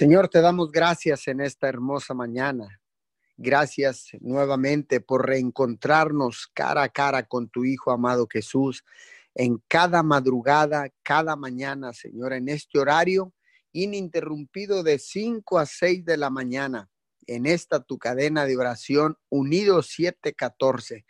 Señor, te damos gracias en esta hermosa mañana. Gracias nuevamente por reencontrarnos cara a cara con tu Hijo amado Jesús en cada madrugada, cada mañana, Señor, en este horario ininterrumpido de 5 a 6 de la mañana, en esta tu cadena de oración, unido 714.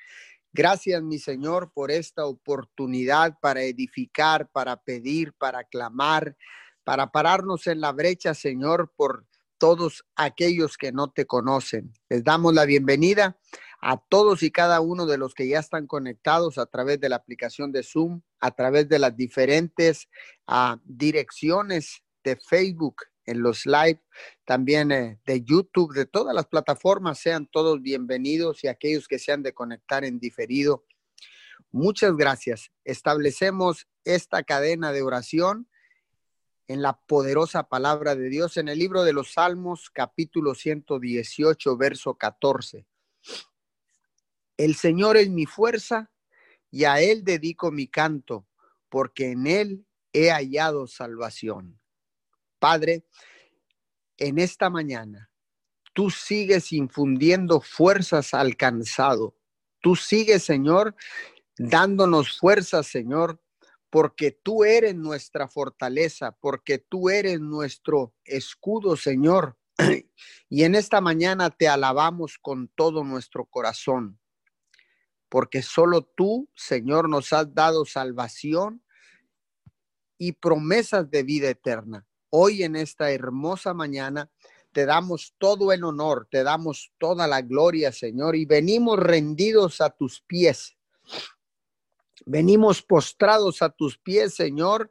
Gracias, mi Señor, por esta oportunidad para edificar, para pedir, para clamar, para pararnos en la brecha, Señor, por todos aquellos que no te conocen. Les damos la bienvenida a todos y cada uno de los que ya están conectados a través de la aplicación de Zoom, a través de las diferentes uh, direcciones de Facebook, en los live, también eh, de YouTube, de todas las plataformas, sean todos bienvenidos y aquellos que se han de conectar en diferido. Muchas gracias. Establecemos esta cadena de oración en la poderosa palabra de Dios en el libro de los Salmos, capítulo 118, verso 14. El Señor es mi fuerza y a Él dedico mi canto, porque en Él he hallado salvación. Padre, en esta mañana, tú sigues infundiendo fuerzas al cansado. Tú sigues, Señor, dándonos fuerzas, Señor, porque tú eres nuestra fortaleza, porque tú eres nuestro escudo, Señor. Y en esta mañana te alabamos con todo nuestro corazón, porque solo tú, Señor, nos has dado salvación y promesas de vida eterna. Hoy en esta hermosa mañana te damos todo el honor, te damos toda la gloria, Señor, y venimos rendidos a tus pies Venimos postrados a tus pies, Señor.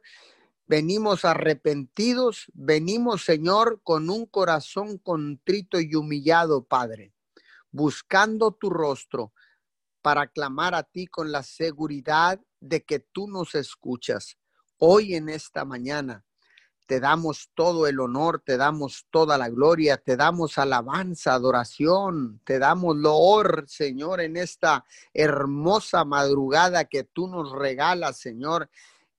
Venimos arrepentidos. Venimos, Señor, con un corazón contrito y humillado, Padre, buscando tu rostro para clamar a ti con la seguridad de que tú nos escuchas. Hoy en esta mañana te damos todo el honor, te damos toda la gloria, te damos alabanza, adoración, te damos loor, Señor, en esta hermosa madrugada que tú nos regalas, Señor,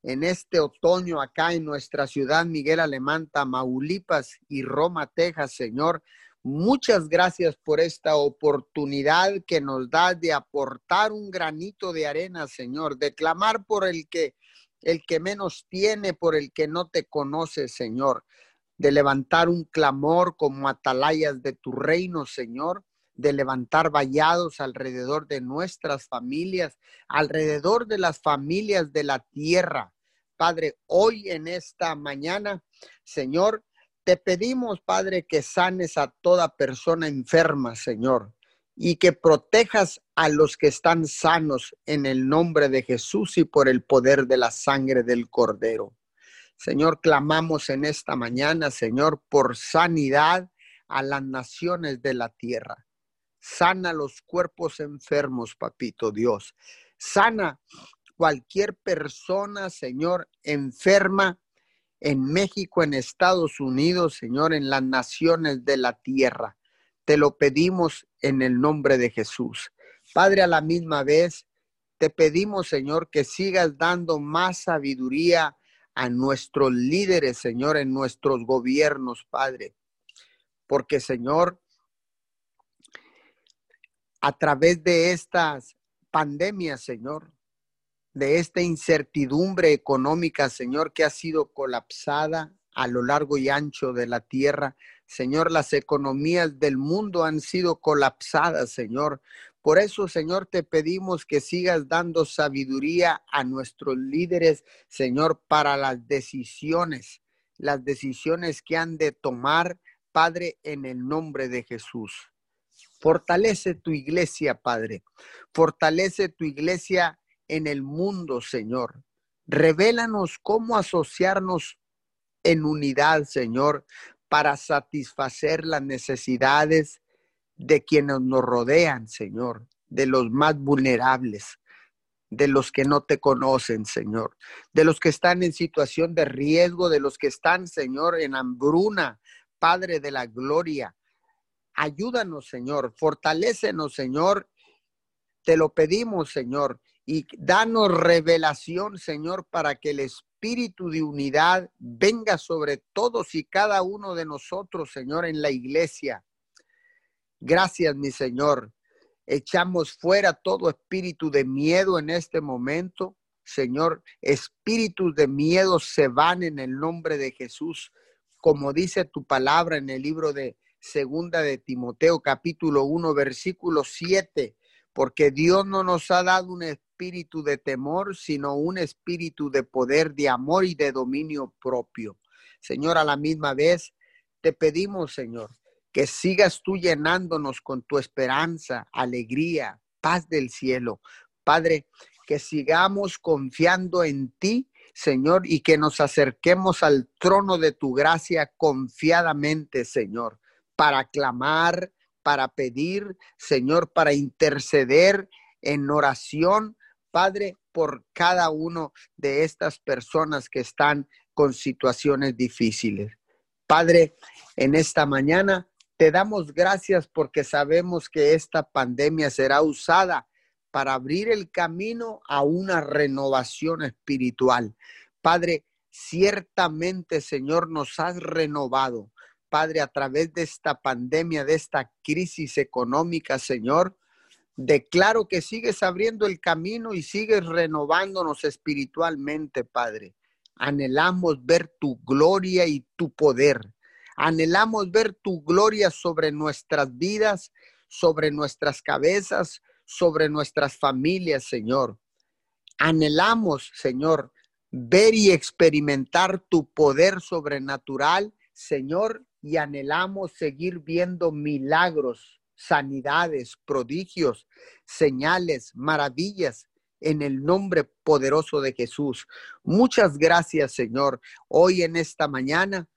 en este otoño acá en nuestra ciudad, Miguel Alemán, Tamaulipas y Roma, Texas, Señor. Muchas gracias por esta oportunidad que nos da de aportar un granito de arena, Señor, de clamar por el que el que menos tiene, por el que no te conoce, Señor, de levantar un clamor como atalayas de tu reino, Señor, de levantar vallados alrededor de nuestras familias, alrededor de las familias de la tierra. Padre, hoy en esta mañana, Señor, te pedimos, Padre, que sanes a toda persona enferma, Señor y que protejas a los que están sanos en el nombre de Jesús y por el poder de la sangre del Cordero. Señor, clamamos en esta mañana, Señor, por sanidad a las naciones de la tierra. Sana los cuerpos enfermos, papito Dios. Sana cualquier persona, Señor, enferma en México, en Estados Unidos, Señor, en las naciones de la tierra. Te lo pedimos en el nombre de Jesús. Padre, a la misma vez, te pedimos, Señor, que sigas dando más sabiduría a nuestros líderes, Señor, en nuestros gobiernos, Padre. Porque, Señor, a través de estas pandemias, Señor, de esta incertidumbre económica, Señor, que ha sido colapsada a lo largo y ancho de la tierra, Señor, las economías del mundo han sido colapsadas, Señor. Por eso, Señor, te pedimos que sigas dando sabiduría a nuestros líderes, Señor, para las decisiones, las decisiones que han de tomar, Padre, en el nombre de Jesús. Fortalece tu iglesia, Padre. Fortalece tu iglesia en el mundo, Señor. Revélanos cómo asociarnos en unidad, Señor, para satisfacer las necesidades de quienes nos rodean, Señor, de los más vulnerables, de los que no te conocen, Señor, de los que están en situación de riesgo, de los que están, Señor, en hambruna, Padre de la gloria. Ayúdanos, Señor, fortalécenos, Señor. Te lo pedimos, Señor, y danos revelación, Señor, para que el Espíritu espíritu de unidad venga sobre todos y cada uno de nosotros, Señor, en la iglesia. Gracias, mi Señor. Echamos fuera todo espíritu de miedo en este momento. Señor, espíritus de miedo se van en el nombre de Jesús, como dice tu palabra en el libro de Segunda de Timoteo, capítulo 1, versículo 7, porque Dios no nos ha dado un espíritu de temor, sino un espíritu de poder, de amor y de dominio propio. Señor, a la misma vez te pedimos, Señor, que sigas tú llenándonos con tu esperanza, alegría, paz del cielo. Padre, que sigamos confiando en ti Señor, y que nos acerquemos al trono de tu gracia confiadamente, Señor para clamar, para pedir, Señor, para interceder en oración, Padre, por cada uno de estas personas que están con situaciones difíciles. Padre, en esta mañana te damos gracias porque sabemos que esta pandemia será usada para abrir el camino a una renovación espiritual. Padre, ciertamente, Señor, nos has renovado. Padre, a través de esta pandemia, de esta crisis económica, Señor. Declaro que sigues abriendo el camino y sigues renovándonos espiritualmente, Padre. Anhelamos ver tu gloria y tu poder. Anhelamos ver tu gloria sobre nuestras vidas, sobre nuestras cabezas, sobre nuestras familias, Señor. Anhelamos, Señor, ver y experimentar tu poder sobrenatural, Señor, y anhelamos seguir viendo milagros, sanidades, prodigios, señales, maravillas en el nombre poderoso de Jesús. Muchas gracias, Señor. Hoy en esta mañana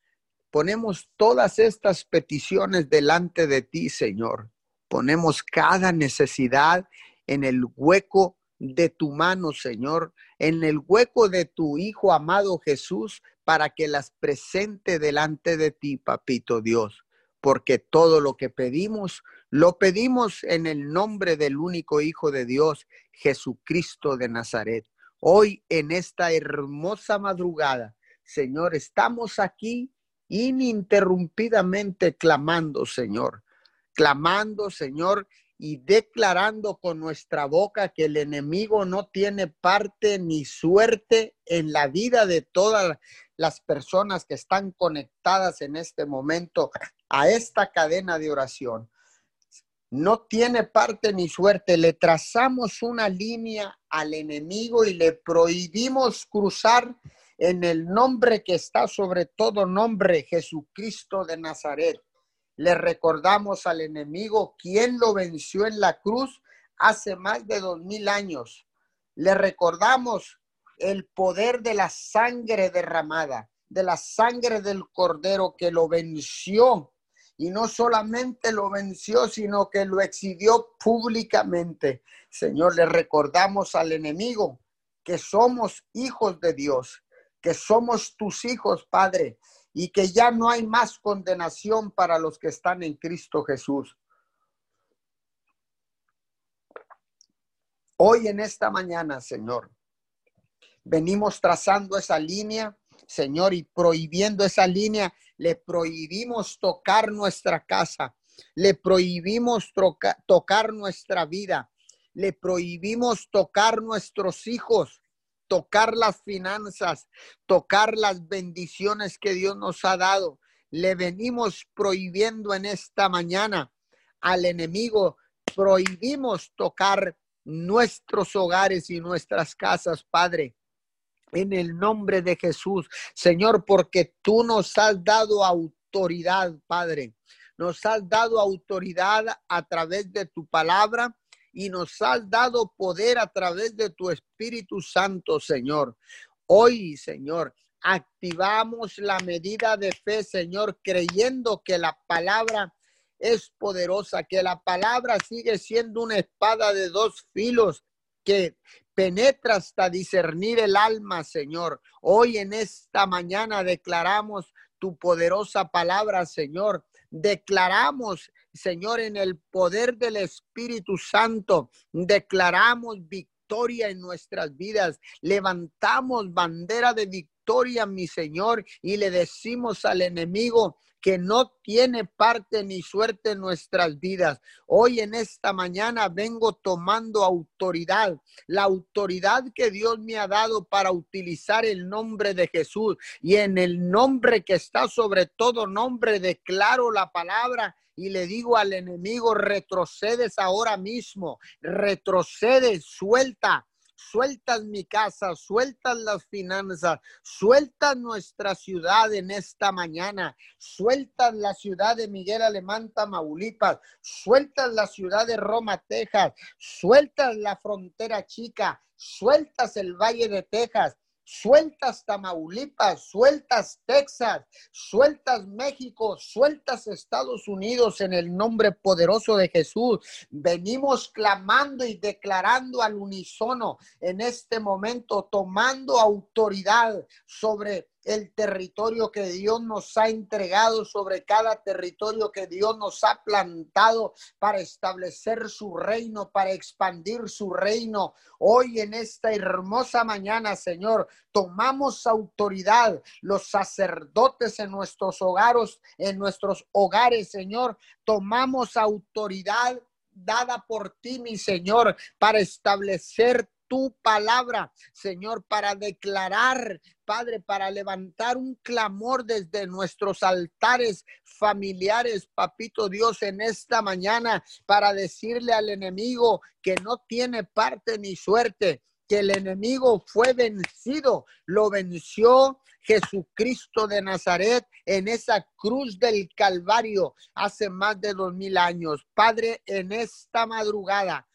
ponemos todas estas peticiones delante de ti, Señor. Ponemos cada necesidad en el hueco de tu mano, Señor, en el hueco de tu Hijo amado Jesús, para que las presente delante de ti, papito Dios, porque todo lo que pedimos, lo pedimos en el nombre del único Hijo de Dios, Jesucristo de Nazaret. Hoy en esta hermosa madrugada, Señor, estamos aquí ininterrumpidamente clamando, Señor, clamando, Señor, y declarando con nuestra boca que el enemigo no tiene parte ni suerte en la vida de todas las personas que están conectadas en este momento a esta cadena de oración. No tiene parte ni suerte. Le trazamos una línea al enemigo y le prohibimos cruzar en el nombre que está sobre todo nombre, Jesucristo de Nazaret. Le recordamos al enemigo quién lo venció en la cruz hace más de dos mil años. Le recordamos el poder de la sangre derramada, de la sangre del cordero que lo venció. Y no solamente lo venció, sino que lo exhibió públicamente. Señor, le recordamos al enemigo que somos hijos de Dios, que somos tus hijos, Padre, y que ya no hay más condenación para los que están en Cristo Jesús. Hoy en esta mañana, Señor, venimos trazando esa línea, Señor, y prohibiendo esa línea, le prohibimos tocar nuestra casa, le prohibimos tocar nuestra vida, le prohibimos tocar nuestros hijos, tocar las finanzas, tocar las bendiciones que Dios nos ha dado. Le venimos prohibiendo en esta mañana al enemigo, prohibimos tocar nuestros hogares y nuestras casas, Padre. En el nombre de Jesús, Señor, porque tú nos has dado autoridad, Padre. Nos has dado autoridad a través de tu palabra y nos has dado poder a través de tu Espíritu Santo, Señor. Hoy, Señor, activamos la medida de fe, Señor, creyendo que la palabra es poderosa, que la palabra sigue siendo una espada de dos filos que penetra hasta discernir el alma, Señor. Hoy en esta mañana declaramos tu poderosa palabra, Señor. Declaramos Señor, en el poder del Espíritu Santo, declaramos victoria en nuestras vidas, levantamos bandera de victoria mi Señor, y le decimos al enemigo, que no tiene parte ni suerte en nuestras vidas. Hoy en esta mañana vengo tomando autoridad, la autoridad que Dios me ha dado para utilizar el nombre de Jesús y en el nombre que está sobre todo nombre declaro la palabra y le digo al enemigo, retrocedes ahora mismo, retrocedes, suelta, sueltas mi casa, sueltas las finanzas, sueltas nuestra ciudad en esta mañana, sueltas la ciudad de Miguel Alemán, Tamaulipas, sueltas la ciudad de Roma, Texas, sueltas la frontera chica, sueltas el Valle de Texas, sueltas Tamaulipas, sueltas Texas, sueltas México, sueltas Estados Unidos en el nombre poderoso de Jesús. Venimos clamando y declarando al unísono en este momento, tomando autoridad sobre el territorio que Dios nos ha entregado, sobre cada territorio que Dios nos ha plantado para establecer su reino, para expandir su reino. Hoy en esta hermosa mañana, Señor, tomamos autoridad, los sacerdotes en nuestros hogares, en nuestros hogares, Señor, tomamos autoridad dada por ti, mi Señor, para establecer tu palabra, Señor, para declarar, Padre, para levantar un clamor desde nuestros altares familiares, Papito Dios, en esta mañana, para decirle al enemigo que no tiene parte ni suerte, que el enemigo fue vencido, lo venció Jesucristo de Nazaret en esa cruz del Calvario hace más de dos mil años. Padre, en esta madrugada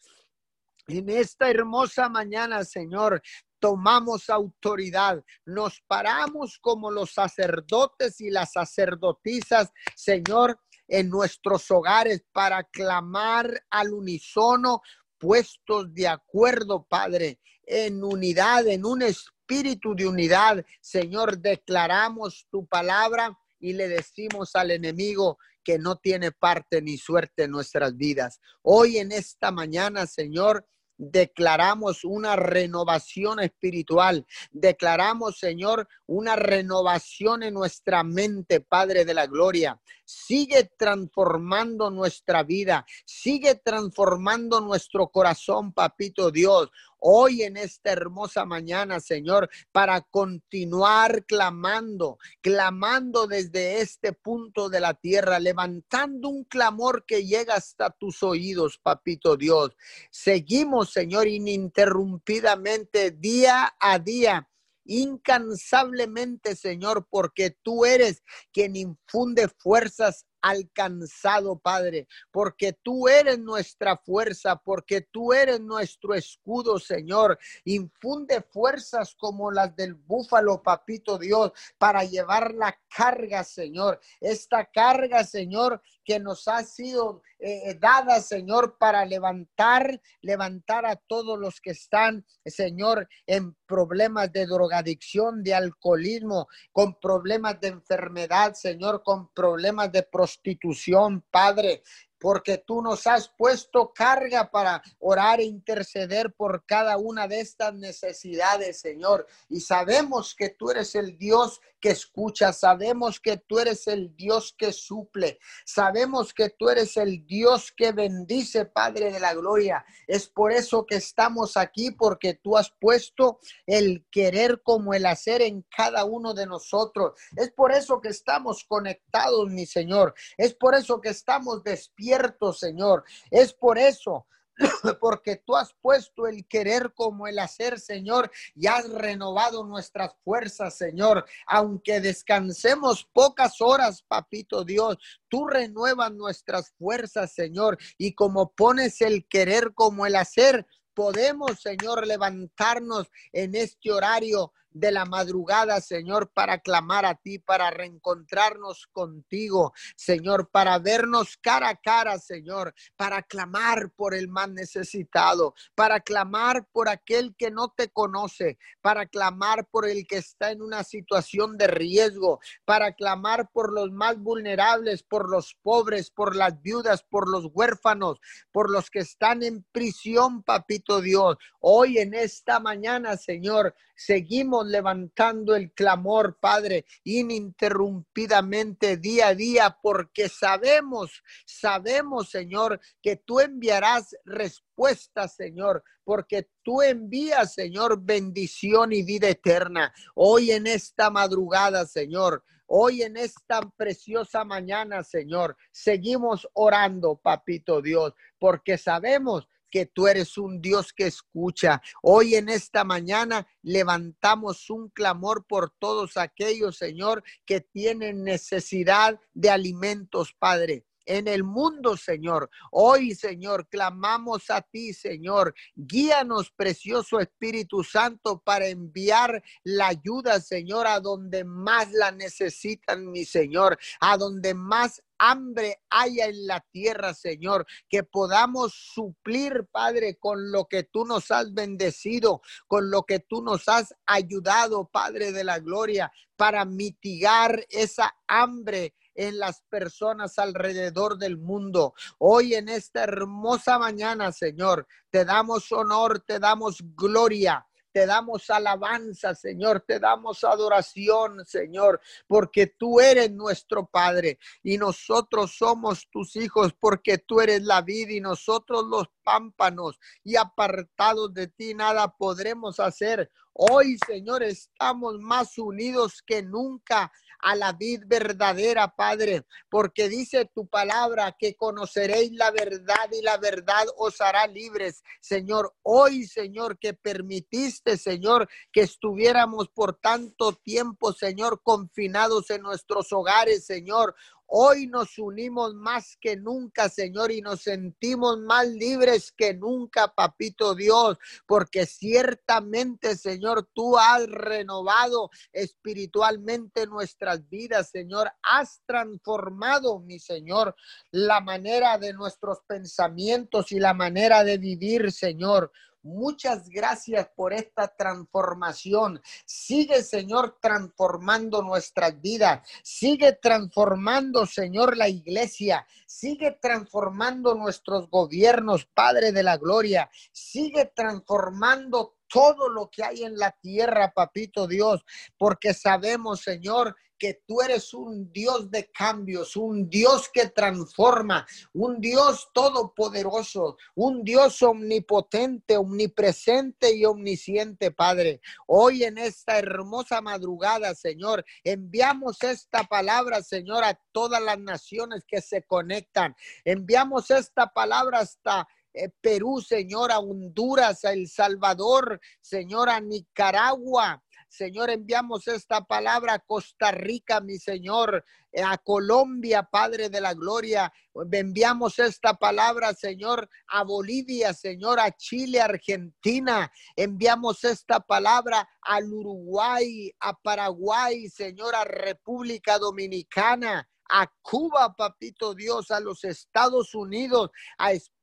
en esta hermosa mañana, Señor, tomamos autoridad, nos paramos como los sacerdotes y las sacerdotisas, Señor, en nuestros hogares para clamar al unísono, puestos de acuerdo, Padre, en unidad, en un espíritu de unidad. Señor, declaramos tu palabra y le decimos al enemigo, que no tiene parte ni suerte en nuestras vidas. Hoy en esta mañana, Señor, declaramos una renovación espiritual. Declaramos, Señor, una renovación en nuestra mente, Padre de la Gloria. Sigue transformando nuestra vida, sigue transformando nuestro corazón, Papito Dios hoy en esta hermosa mañana, Señor, para continuar clamando, clamando desde este punto de la tierra, levantando un clamor que llega hasta tus oídos, papito Dios. Seguimos, Señor, ininterrumpidamente día a día incansablemente, Señor, porque tú eres quien infunde fuerzas alcanzado, Padre, porque tú eres nuestra fuerza, porque tú eres nuestro escudo, Señor. Infunde fuerzas como las del búfalo, papito Dios, para llevar la carga, Señor. Esta carga, Señor, que nos ha sido eh, dada, Señor, para levantar, levantar a todos los que están, Señor, en problemas de drogadicción, de alcoholismo, con problemas de enfermedad, Señor, con problemas de prostitución, Padre porque tú nos has puesto carga para orar e interceder por cada una de estas necesidades, Señor. Y sabemos que tú eres el Dios que escucha, sabemos que tú eres el Dios que suple, sabemos que tú eres el Dios que bendice, Padre de la Gloria. Es por eso que estamos aquí, porque tú has puesto el querer como el hacer en cada uno de nosotros. Es por eso que estamos conectados, mi Señor. Es por eso que estamos despiertos Señor. Es por eso porque tú has puesto el querer como el hacer, Señor, y has renovado nuestras fuerzas, Señor. Aunque descansemos pocas horas, papito Dios, tú renuevas nuestras fuerzas, Señor, y como pones el querer como el hacer, podemos, Señor, levantarnos en este horario de la madrugada, Señor, para clamar a ti, para reencontrarnos contigo, Señor, para vernos cara a cara, Señor, para clamar por el más necesitado, para clamar por aquel que no te conoce, para clamar por el que está en una situación de riesgo, para clamar por los más vulnerables, por los pobres, por las viudas, por los huérfanos, por los que están en prisión, papito Dios. Hoy en esta mañana, Señor, seguimos levantando el clamor, Padre, ininterrumpidamente día a día, porque sabemos, sabemos, Señor, que tú enviarás respuesta, Señor, porque tú envías, Señor, bendición y vida eterna. Hoy en esta madrugada, Señor, Hoy en esta preciosa mañana, Señor, seguimos orando, papito Dios, porque sabemos que tú eres un Dios que escucha. Hoy en esta mañana levantamos un clamor por todos aquellos, Señor, que tienen necesidad de alimentos, Padre en el mundo, Señor. Hoy, Señor, clamamos a ti, Señor. Guíanos, precioso Espíritu Santo, para enviar la ayuda, Señor, a donde más la necesitan, mi Señor, a donde más hambre haya en la tierra, Señor, que podamos suplir, Padre, con lo que tú nos has bendecido, con lo que tú nos has ayudado, Padre de la Gloria, para mitigar esa hambre en las personas alrededor del mundo. Hoy en esta hermosa mañana, Señor, te damos honor, te damos gloria. Te damos alabanza, Señor, te damos adoración, Señor, porque tú eres nuestro Padre y nosotros somos tus hijos, porque tú eres la vida y nosotros los pámpanos y apartados de ti nada podremos hacer. Hoy, Señor, estamos más unidos que nunca a la vid verdadera, Padre, porque dice tu palabra que conoceréis la verdad y la verdad os hará libres. Señor, hoy, Señor, que permitiste, Señor, que estuviéramos por tanto tiempo, Señor, confinados en nuestros hogares, Señor. Hoy nos unimos más que nunca, Señor, y nos sentimos más libres que nunca, Papito Dios, porque ciertamente, Señor, tú has renovado espiritualmente nuestras vidas, Señor. Has transformado, mi Señor, la manera de nuestros pensamientos y la manera de vivir, Señor. Muchas gracias por esta transformación. Sigue, Señor, transformando nuestras vidas. Sigue transformando, Señor, la iglesia. Sigue transformando nuestros gobiernos, Padre de la Gloria. Sigue transformando todo lo que hay en la tierra, papito Dios, porque sabemos, Señor, que tú eres un Dios de cambios, un Dios que transforma, un Dios todopoderoso, un Dios omnipotente, omnipresente y omnisciente, Padre. Hoy en esta hermosa madrugada, Señor, enviamos esta palabra, Señor, a todas las naciones que se conectan. Enviamos esta palabra hasta eh, Perú, Señor, Honduras, El Salvador, Señor, a Nicaragua, Señor, enviamos esta palabra a Costa Rica, mi Señor, eh, a Colombia, Padre de la Gloria. Enviamos esta palabra, Señor, a Bolivia, Señor, a Chile, Argentina. Enviamos esta palabra al Uruguay, a Paraguay, Señor, a República Dominicana a Cuba, papito Dios, a los Estados Unidos, a España,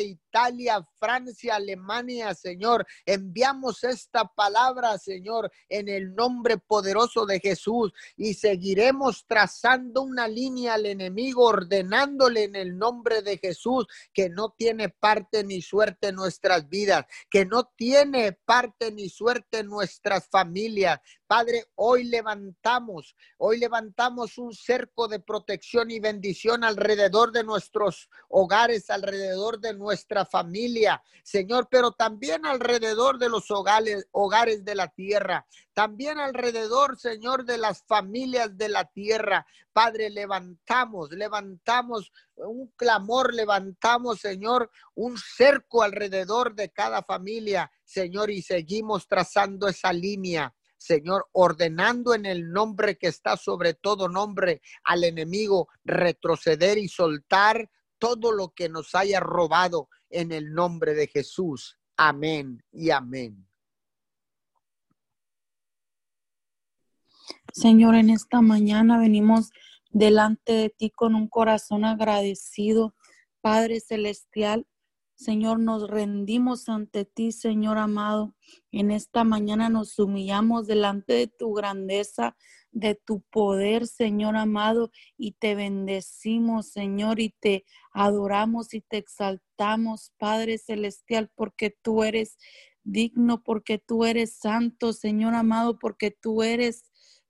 Italia, Francia, Alemania, Señor. Enviamos esta palabra, Señor, en el nombre poderoso de Jesús y seguiremos trazando una línea al enemigo, ordenándole en el nombre de Jesús que no tiene parte ni suerte en nuestras vidas, que no tiene parte ni suerte en nuestras familias. Padre, hoy levantamos, hoy levantamos un cerco de protección y bendición alrededor de nuestros hogares, alrededor de nuestra familia, Señor, pero también alrededor de los hogares, hogares de la tierra, también alrededor, Señor, de las familias de la tierra. Padre, levantamos, levantamos un clamor, levantamos, Señor, un cerco alrededor de cada familia, Señor, y seguimos trazando esa línea Señor, ordenando en el nombre que está sobre todo nombre al enemigo retroceder y soltar todo lo que nos haya robado en el nombre de Jesús. Amén y amén. Señor, en esta mañana venimos delante de ti con un corazón agradecido, Padre Celestial. Señor, nos rendimos ante ti, Señor amado. En esta mañana nos humillamos delante de tu grandeza, de tu poder, Señor amado, y te bendecimos, Señor, y te adoramos y te exaltamos, Padre Celestial, porque tú eres digno porque tú eres santo, Señor amado, porque tú eres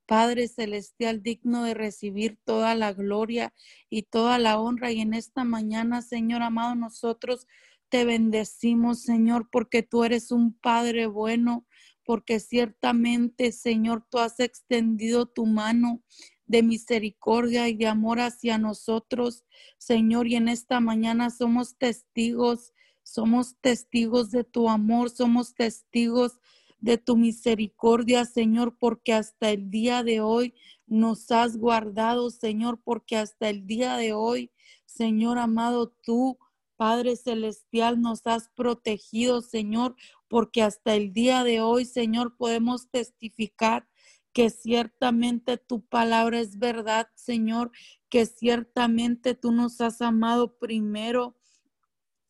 Padre Celestial, digno de recibir toda la gloria y toda la honra. Y en esta mañana, Señor amado, nosotros te bendecimos, Señor, porque tú eres un Padre bueno, porque ciertamente, Señor, tú has extendido tu mano de misericordia y de amor hacia nosotros, Señor, y en esta mañana somos testigos, somos testigos de tu amor, somos testigos de tu misericordia, Señor, porque hasta el día de hoy nos has guardado, Señor, porque hasta el día de hoy, Señor amado, tú, Padre Celestial, nos has protegido, Señor, porque hasta el día de hoy, Señor, podemos testificar que ciertamente tu palabra es verdad, Señor, que ciertamente tú nos has amado primero,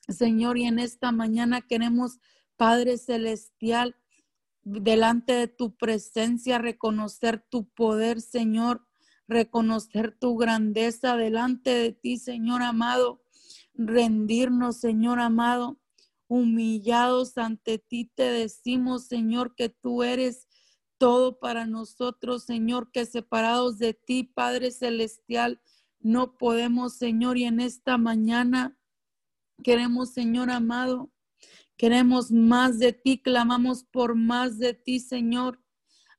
Señor, y en esta mañana queremos, Padre Celestial, delante de tu presencia, reconocer tu poder, Señor, reconocer tu grandeza delante de ti, Señor amado, rendirnos, Señor amado, humillados ante ti, te decimos, Señor, que tú eres todo para nosotros, Señor, que separados de ti, Padre Celestial, no podemos, Señor, y en esta mañana queremos, Señor amado, queremos más de ti, clamamos por más de ti, Señor.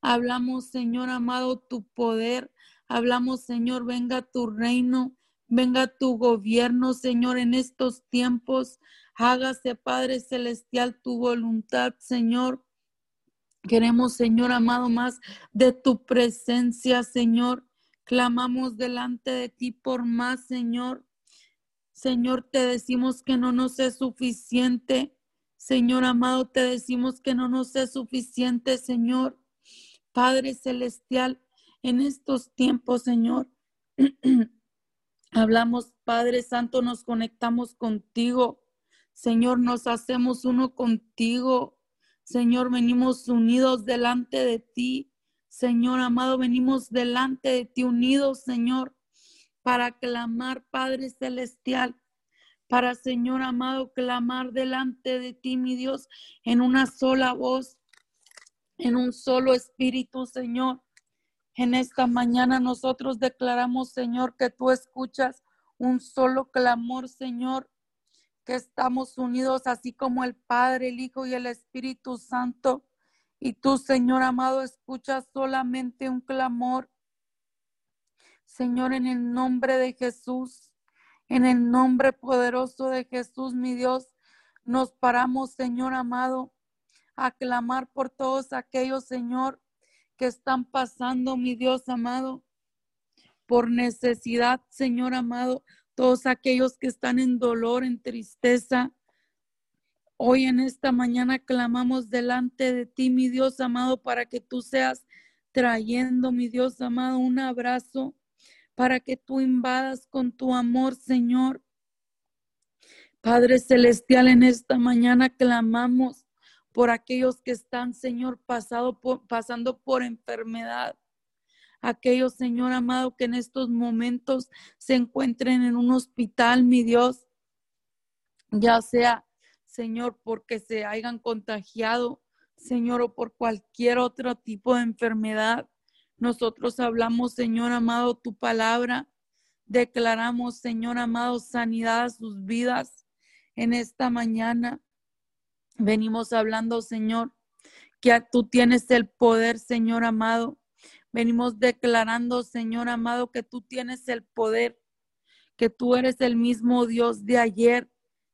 Hablamos, Señor amado, tu poder. Hablamos, Señor, venga tu reino, venga tu gobierno, Señor, en estos tiempos. Hágase, Padre Celestial, tu voluntad, Señor Queremos, Señor amado, más de tu presencia, Señor. Clamamos delante de ti por más, Señor. Señor, te decimos que no nos es suficiente. Señor amado, te decimos que no nos es suficiente, Señor. Padre Celestial, en estos tiempos, Señor, hablamos, Padre Santo, nos conectamos contigo. Señor, nos hacemos uno contigo. Señor, venimos unidos delante de ti. Señor amado, venimos delante de ti unidos, Señor, para clamar, Padre Celestial, para, Señor amado, clamar delante de ti, mi Dios, en una sola voz, en un solo espíritu, Señor. En esta mañana nosotros declaramos, Señor, que tú escuchas un solo clamor, Señor, que estamos unidos así como el Padre, el Hijo y el Espíritu Santo. Y tú, Señor amado, escuchas solamente un clamor. Señor, en el nombre de Jesús, en el nombre poderoso de Jesús, mi Dios, nos paramos, Señor amado, a clamar por todos aquellos, Señor, que están pasando, mi Dios amado, por necesidad, Señor amado, todos aquellos que están en dolor, en tristeza. Hoy en esta mañana clamamos delante de ti, mi Dios amado, para que tú seas trayendo, mi Dios amado, un abrazo, para que tú invadas con tu amor, Señor. Padre Celestial, en esta mañana clamamos por aquellos que están, Señor, pasado por, pasando por enfermedad aquellos, Señor amado, que en estos momentos se encuentren en un hospital, mi Dios, ya sea, Señor, porque se hayan contagiado, Señor, o por cualquier otro tipo de enfermedad. Nosotros hablamos, Señor amado, tu palabra. Declaramos, Señor amado, sanidad a sus vidas en esta mañana. Venimos hablando, Señor, que tú tienes el poder, Señor amado, Venimos declarando, Señor amado, que tú tienes el poder, que tú eres el mismo Dios de ayer,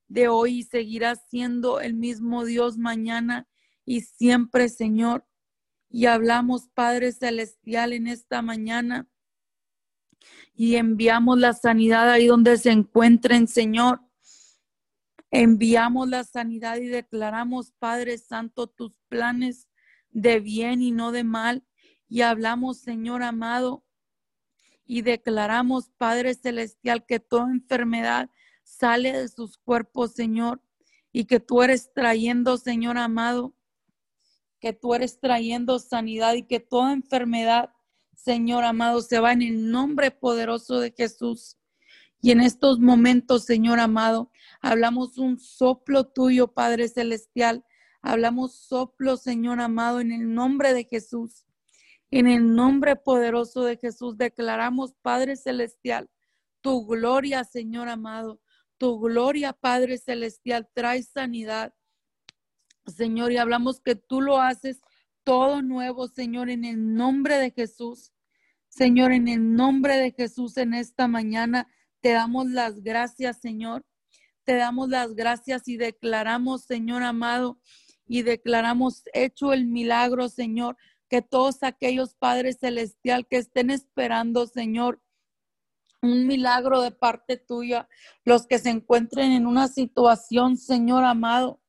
de hoy y seguirás siendo el mismo Dios mañana y siempre, Señor. Y hablamos, Padre Celestial, en esta mañana y enviamos la sanidad ahí donde se encuentren, Señor. Enviamos la sanidad y declaramos, Padre Santo, tus planes de bien y no de mal y hablamos, Señor amado, y declaramos, Padre Celestial, que toda enfermedad sale de sus cuerpos, Señor, y que tú eres trayendo, Señor amado, que tú eres trayendo sanidad y que toda enfermedad, Señor amado, se va en el nombre poderoso de Jesús. Y en estos momentos, Señor amado, hablamos un soplo tuyo, Padre Celestial, Hablamos soplo, Señor amado, en el nombre de Jesús. En el nombre poderoso de Jesús declaramos, Padre Celestial, tu gloria, Señor amado. Tu gloria, Padre Celestial, trae sanidad. Señor, y hablamos que tú lo haces todo nuevo, Señor, en el nombre de Jesús. Señor, en el nombre de Jesús en esta mañana te damos las gracias, Señor. Te damos las gracias y declaramos, Señor amado, y declaramos hecho el milagro, Señor, que todos aquellos Padres Celestial que estén esperando, Señor, un milagro de parte tuya, los que se encuentren en una situación, Señor amado,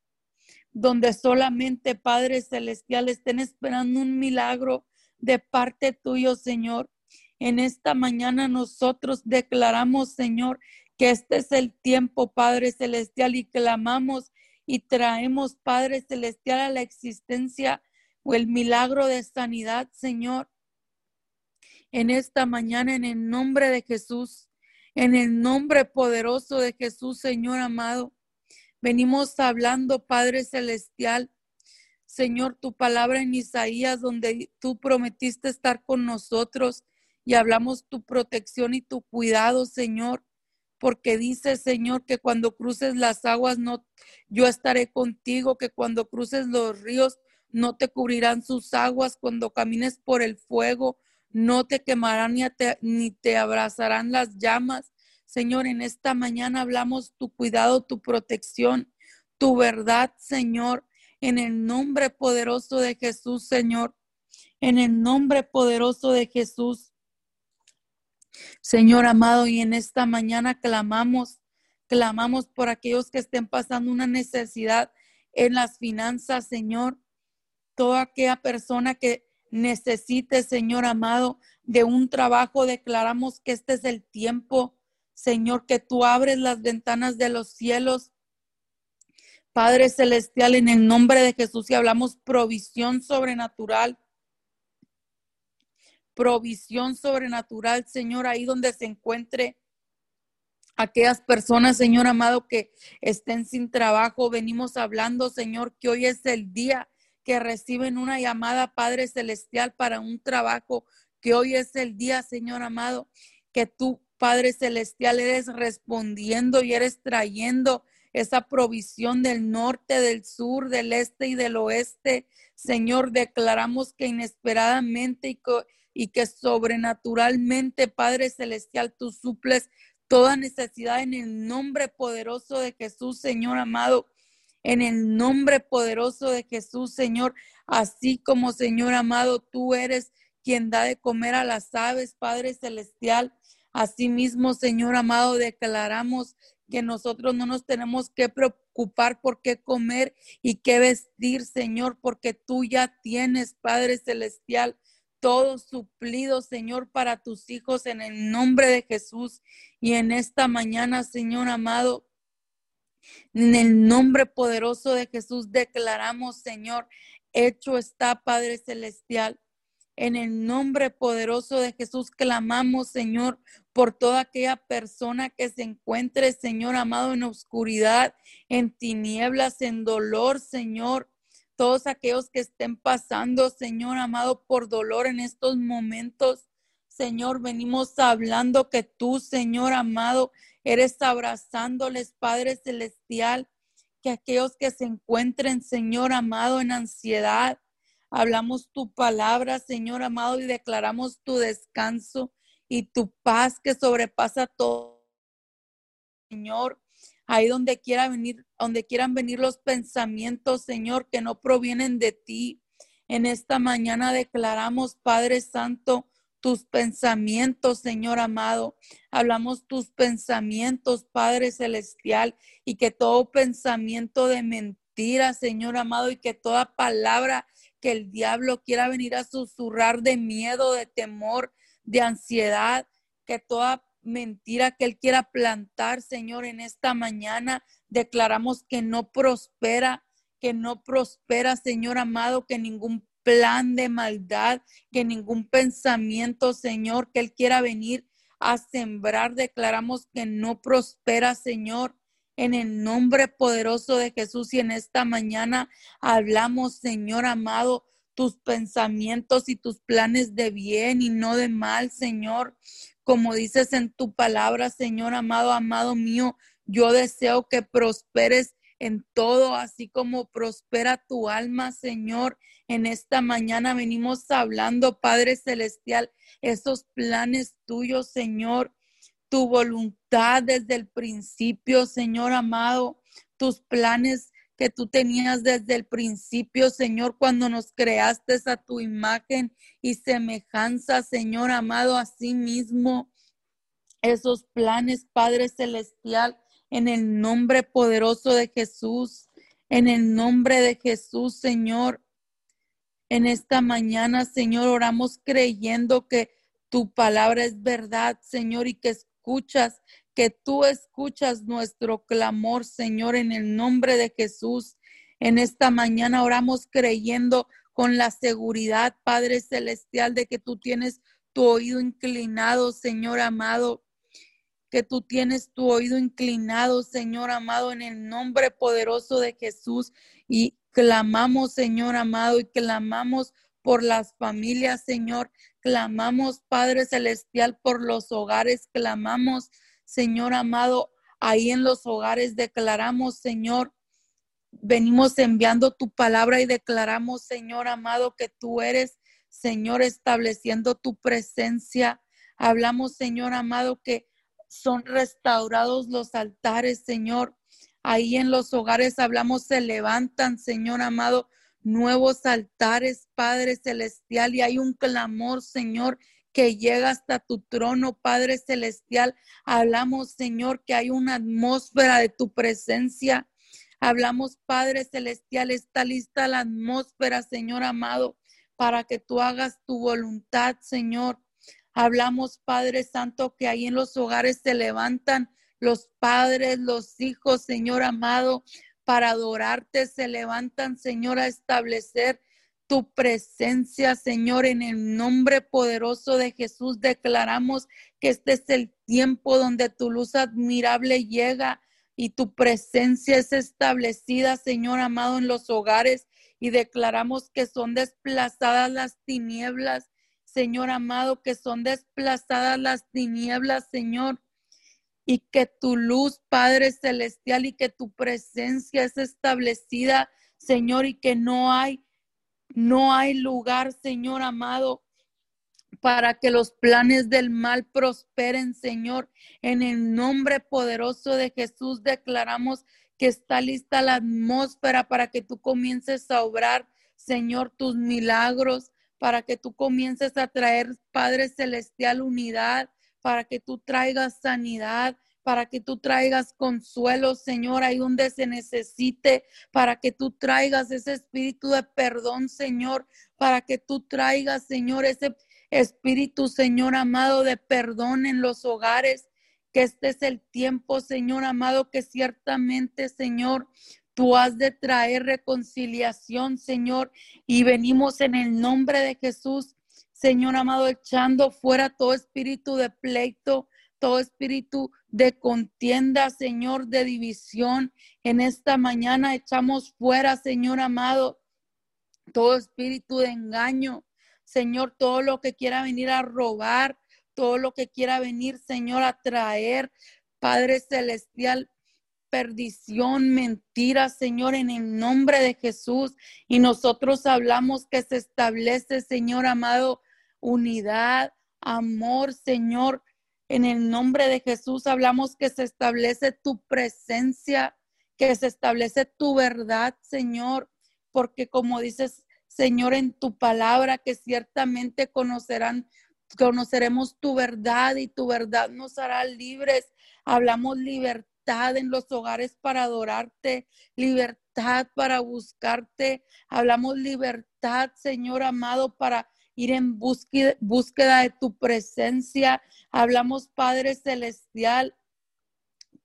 donde solamente Padre Celestial estén esperando un milagro de parte tuyo, Señor. En esta mañana nosotros declaramos, Señor, que este es el tiempo, Padre Celestial, y clamamos y traemos, Padre Celestial, a la existencia o el milagro de sanidad, Señor. En esta mañana, en el nombre de Jesús, en el nombre poderoso de Jesús, Señor amado, venimos hablando, Padre Celestial, Señor, tu palabra en Isaías, donde tú prometiste estar con nosotros y hablamos tu protección y tu cuidado, Señor porque dice, Señor, que cuando cruces las aguas, no, yo estaré contigo, que cuando cruces los ríos, no te cubrirán sus aguas, cuando camines por el fuego, no te quemarán ni te, ni te abrazarán las llamas. Señor, en esta mañana hablamos tu cuidado, tu protección, tu verdad, Señor, en el nombre poderoso de Jesús, Señor, en el nombre poderoso de Jesús. Señor amado, y en esta mañana clamamos, clamamos por aquellos que estén pasando una necesidad en las finanzas, Señor. Toda aquella persona que necesite, Señor amado, de un trabajo, declaramos que este es el tiempo, Señor, que tú abres las ventanas de los cielos. Padre Celestial, en el nombre de Jesús, y hablamos provisión sobrenatural provisión sobrenatural, Señor, ahí donde se encuentre aquellas personas, Señor amado, que estén sin trabajo. Venimos hablando, Señor, que hoy es el día que reciben una llamada, Padre Celestial, para un trabajo, que hoy es el día, Señor amado, que tú, Padre Celestial, eres respondiendo y eres trayendo esa provisión del norte, del sur, del este y del oeste. Señor, declaramos que inesperadamente y, y que sobrenaturalmente, Padre Celestial, tú suples toda necesidad en el nombre poderoso de Jesús, Señor amado. En el nombre poderoso de Jesús, Señor, así como, Señor amado, tú eres quien da de comer a las aves, Padre Celestial. Asimismo, Señor amado, declaramos que nosotros no nos tenemos que preocupar por qué comer y qué vestir, Señor, porque tú ya tienes, Padre Celestial, todo suplido, Señor, para tus hijos en el nombre de Jesús. Y en esta mañana, Señor amado, en el nombre poderoso de Jesús declaramos, Señor, hecho está, Padre Celestial. En el nombre poderoso de Jesús clamamos, Señor, por toda aquella persona que se encuentre, Señor amado, en oscuridad, en tinieblas, en dolor, Señor todos aquellos que estén pasando, Señor amado, por dolor en estos momentos. Señor, venimos hablando que tú, Señor amado, eres abrazándoles, Padre Celestial, que aquellos que se encuentren, Señor amado, en ansiedad, hablamos tu palabra, Señor amado, y declaramos tu descanso y tu paz que sobrepasa todo. Señor, ahí donde quiera venir, donde quieran venir los pensamientos, Señor, que no provienen de ti. En esta mañana declaramos, Padre Santo, tus pensamientos, Señor amado. Hablamos tus pensamientos, Padre Celestial, y que todo pensamiento de mentira, Señor amado, y que toda palabra que el diablo quiera venir a susurrar de miedo, de temor, de ansiedad, que toda mentira que Él quiera plantar, Señor, en esta mañana. Declaramos que no prospera, que no prospera, Señor amado, que ningún plan de maldad, que ningún pensamiento, Señor, que Él quiera venir a sembrar. Declaramos que no prospera, Señor. en el nombre poderoso de Jesús y en esta mañana hablamos, Señor amado, tus pensamientos y tus planes de bien y no de mal, Señor. Como dices en tu palabra, Señor amado, amado mío, yo deseo que prosperes en todo, así como prospera tu alma, Señor. En esta mañana venimos hablando, Padre Celestial, esos planes tuyos, Señor, tu voluntad desde el principio, Señor amado, tus planes que tú tenías desde el principio, Señor, cuando nos creaste a tu imagen y semejanza, Señor amado, a sí mismo. Esos planes, Padre Celestial, en el nombre poderoso de Jesús, en el nombre de Jesús, Señor. En esta mañana, Señor, oramos creyendo que tu palabra es verdad, Señor, y que escuchas, que tú escuchas nuestro clamor, Señor, en el nombre de Jesús. En esta mañana oramos creyendo con la seguridad, Padre Celestial, de que tú tienes tu oído inclinado, Señor amado, que tú tienes tu oído inclinado, Señor amado, en el nombre poderoso de Jesús. Y clamamos, Señor amado, y clamamos por las familias, Señor. Clamamos, Padre Celestial, por los hogares. Clamamos, Señor amado, ahí en los hogares declaramos, Señor, venimos enviando tu palabra y declaramos, Señor amado, que tú eres, Señor, estableciendo tu presencia. Hablamos, Señor amado, que son restaurados los altares, Señor. Ahí en los hogares hablamos, se levantan, Señor amado, nuevos altares, Padre Celestial, y hay un clamor, Señor, que llega hasta tu trono, Padre Celestial. Hablamos, Señor, que hay una atmósfera de tu presencia. Hablamos, Padre Celestial, está lista la atmósfera, Señor amado, para que tú hagas tu voluntad, Señor. Hablamos, Padre Santo, que ahí en los hogares se levantan los padres, los hijos, Señor amado, para adorarte, se levantan, Señor, a establecer tu presencia, Señor, en el nombre poderoso de Jesús. Declaramos que este es el tiempo donde tu luz admirable llega y tu presencia es establecida, Señor amado, en los hogares y declaramos que son desplazadas las tinieblas Señor amado, que son desplazadas las tinieblas, Señor, y que tu luz, Padre Celestial, y que tu presencia es establecida, Señor, y que no hay, no hay lugar, Señor amado, para que los planes del mal prosperen, Señor. En el nombre poderoso de Jesús declaramos que está lista la atmósfera para que tú comiences a obrar, Señor, tus milagros, para que tú comiences a traer, Padre Celestial, unidad, para que tú traigas sanidad, para que tú traigas consuelo, Señor, ahí donde se necesite, para que tú traigas ese espíritu de perdón, Señor, para que tú traigas, Señor, ese espíritu, Señor amado, de perdón en los hogares, que este es el tiempo, Señor amado, que ciertamente, Señor, Tú has de traer reconciliación, Señor, y venimos en el nombre de Jesús, Señor amado, echando fuera todo espíritu de pleito, todo espíritu de contienda, Señor, de división. En esta mañana echamos fuera, Señor amado, todo espíritu de engaño, Señor, todo lo que quiera venir a robar, todo lo que quiera venir, Señor, a traer, Padre Celestial, perdición, mentira, Señor, en el nombre de Jesús. Y nosotros hablamos que se establece, Señor amado, unidad, amor, Señor. En el nombre de Jesús hablamos que se establece tu presencia, que se establece tu verdad, Señor, porque como dices, Señor, en tu palabra, que ciertamente conocerán, conoceremos tu verdad y tu verdad nos hará libres. Hablamos libertad en los hogares para adorarte, libertad para buscarte. Hablamos libertad, Señor amado, para ir en búsqueda, búsqueda de tu presencia. Hablamos, Padre Celestial,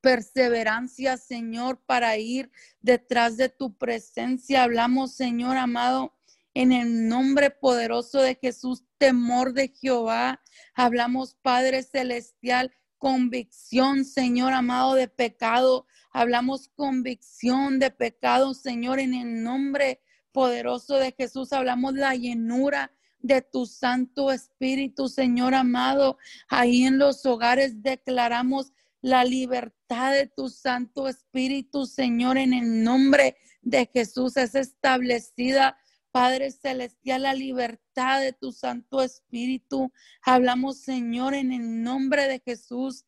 perseverancia, Señor, para ir detrás de tu presencia. Hablamos, Señor amado, en el nombre poderoso de Jesús, temor de Jehová. Hablamos, Padre Celestial, convicción, Señor amado, de pecado. Hablamos convicción de pecado, Señor, en el nombre poderoso de Jesús. Hablamos la llenura de tu Santo Espíritu, Señor amado. Ahí en los hogares declaramos la libertad de tu Santo Espíritu, Señor, en el nombre de Jesús. Es establecida Padre Celestial, la libertad de tu Santo Espíritu. Hablamos, Señor, en el nombre de Jesús,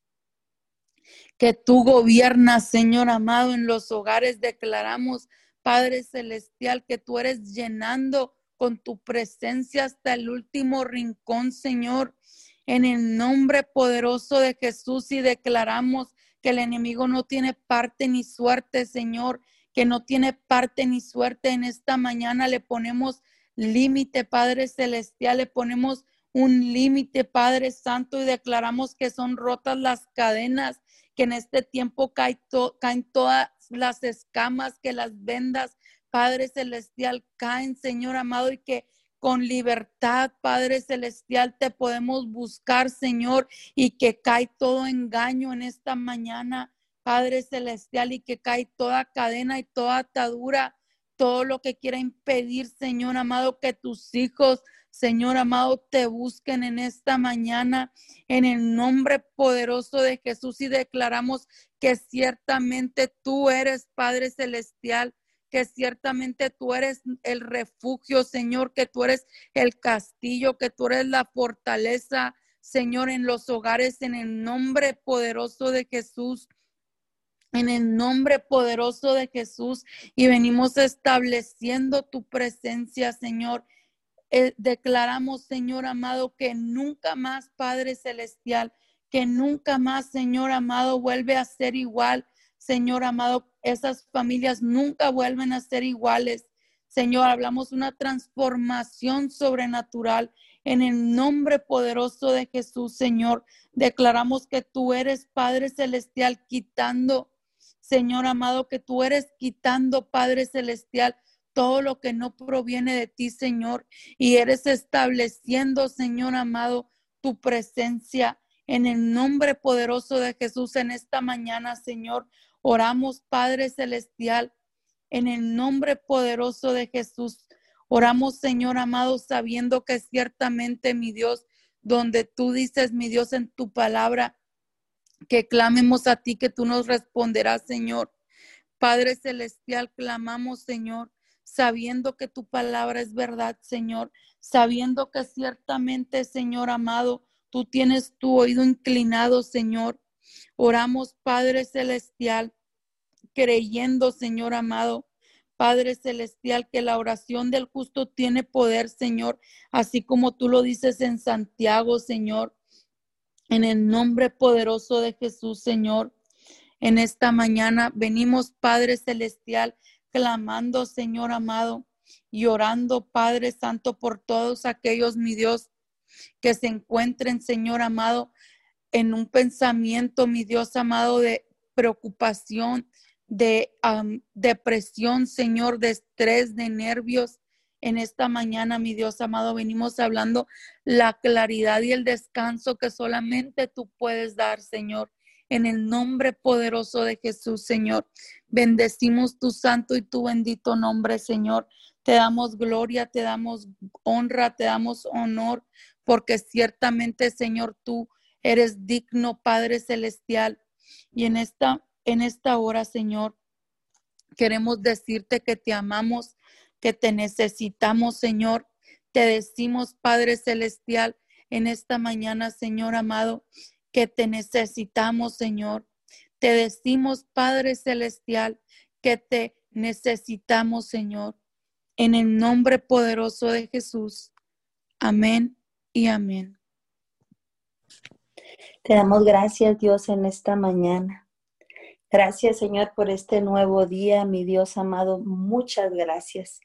que tú gobiernas, Señor amado, en los hogares. Declaramos, Padre Celestial, que tú eres llenando con tu presencia hasta el último rincón, Señor. En el nombre poderoso de Jesús y declaramos que el enemigo no tiene parte ni suerte, Señor que no tiene parte ni suerte en esta mañana. Le ponemos límite, Padre Celestial, le ponemos un límite, Padre Santo, y declaramos que son rotas las cadenas, que en este tiempo caen, caen todas las escamas, que las vendas, Padre Celestial, caen, Señor amado, y que con libertad, Padre Celestial, te podemos buscar, Señor, y que cae todo engaño en esta mañana. Padre Celestial, y que cae toda cadena y toda atadura, todo lo que quiera impedir, Señor amado, que tus hijos, Señor amado, te busquen en esta mañana, en el nombre poderoso de Jesús, y declaramos que ciertamente tú eres Padre Celestial que ciertamente tú eres el refugio, Señor, que tú eres el castillo, que tú eres la fortaleza, Señor, en los hogares, en el nombre poderoso de Jesús en el nombre poderoso de Jesús y venimos estableciendo tu presencia, Señor. Eh, declaramos, Señor amado, que nunca más, Padre Celestial, que nunca más, Señor amado, vuelve a ser igual. Señor amado, esas familias nunca vuelven a ser iguales. Señor, hablamos una transformación sobrenatural en el nombre poderoso de Jesús, Señor. Declaramos que tú eres Padre Celestial quitando Señor amado, que tú eres quitando, Padre Celestial, todo lo que no proviene de ti, Señor, y eres estableciendo, Señor amado, tu presencia en el nombre poderoso de Jesús en esta mañana, Señor. Oramos, Padre Celestial, en el nombre poderoso de Jesús. Oramos, Señor amado, sabiendo que ciertamente, mi Dios, donde tú dices, mi Dios, en tu palabra, que clamemos a ti, que tú nos responderás, Señor. Padre Celestial, clamamos, Señor, sabiendo que tu palabra es verdad, Señor, sabiendo que ciertamente, Señor amado, tú tienes tu oído inclinado, Señor. Oramos, Padre Celestial, creyendo, Señor amado, Padre Celestial, que la oración del justo tiene poder, Señor, así como tú lo dices en Santiago, Señor. En el nombre poderoso de Jesús, Señor, en esta mañana venimos, Padre Celestial, clamando, Señor amado, y orando, Padre Santo, por todos aquellos, mi Dios, que se encuentren, Señor amado, en un pensamiento, mi Dios amado, de preocupación, de depresión, Señor, de estrés, de nervios, en esta mañana, mi Dios amado, venimos hablando la claridad y el descanso que solamente tú puedes dar, Señor. En el nombre poderoso de Jesús, Señor. Bendecimos tu santo y tu bendito nombre, Señor. Te damos gloria, te damos honra, te damos honor, porque ciertamente, Señor, tú eres digno, Padre Celestial. Y en esta, en esta hora, Señor, queremos decirte que te amamos que te necesitamos, Señor. Te decimos, Padre Celestial, en esta mañana, Señor amado, que te necesitamos, Señor. Te decimos, Padre Celestial, que te necesitamos, Señor. En el nombre poderoso de Jesús. Amén y amén. Te damos gracias, Dios, en esta mañana. Gracias, Señor, por este nuevo día, mi Dios amado. Muchas gracias.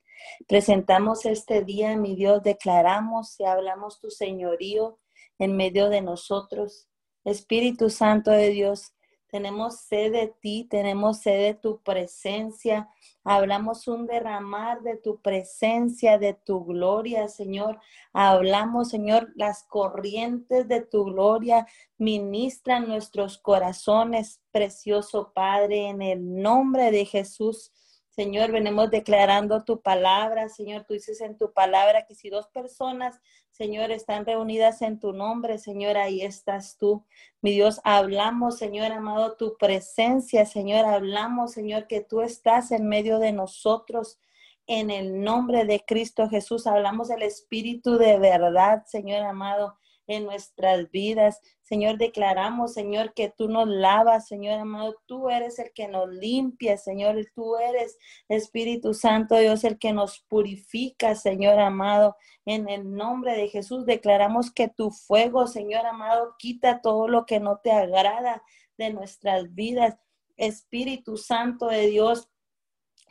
Presentamos este día, mi Dios, declaramos y hablamos tu señorío en medio de nosotros. Espíritu Santo de Dios, tenemos sed de ti, tenemos sed de tu presencia. Hablamos un derramar de tu presencia, de tu gloria, Señor. Hablamos, Señor, las corrientes de tu gloria ministran nuestros corazones, precioso Padre, en el nombre de Jesús. Señor, venimos declarando tu palabra. Señor, tú dices en tu palabra que si dos personas, Señor, están reunidas en tu nombre, Señor, ahí estás tú. Mi Dios, hablamos, Señor amado, tu presencia, Señor, hablamos, Señor, que tú estás en medio de nosotros. En el nombre de Cristo Jesús, hablamos del Espíritu de verdad, Señor amado en nuestras vidas. Señor, declaramos, Señor, que tú nos lavas, Señor amado. Tú eres el que nos limpia, Señor. Tú eres, Espíritu Santo, Dios, el que nos purifica, Señor amado. En el nombre de Jesús declaramos que tu fuego, Señor amado, quita todo lo que no te agrada de nuestras vidas. Espíritu Santo de Dios,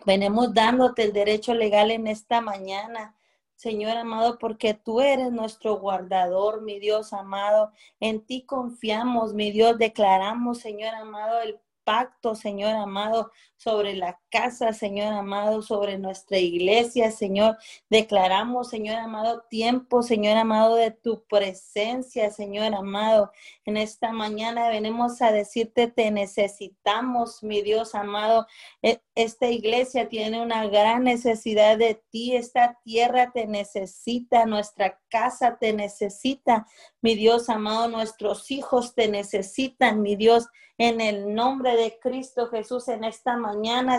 venimos dándote el derecho legal en esta mañana. Señor amado, porque tú eres nuestro guardador, mi Dios amado. En ti confiamos, mi Dios. Declaramos, Señor amado, el pacto, Señor amado, sobre la casa, Señor amado, sobre nuestra iglesia, Señor. Declaramos, Señor amado, tiempo, Señor amado, de tu presencia, Señor amado. En esta mañana venimos a decirte, te necesitamos, mi Dios amado. E, esta iglesia tiene una gran necesidad de ti. Esta tierra te necesita, nuestra casa te necesita, mi Dios amado. Nuestros hijos te necesitan, mi Dios en el nombre de Cristo Jesús en esta mañana,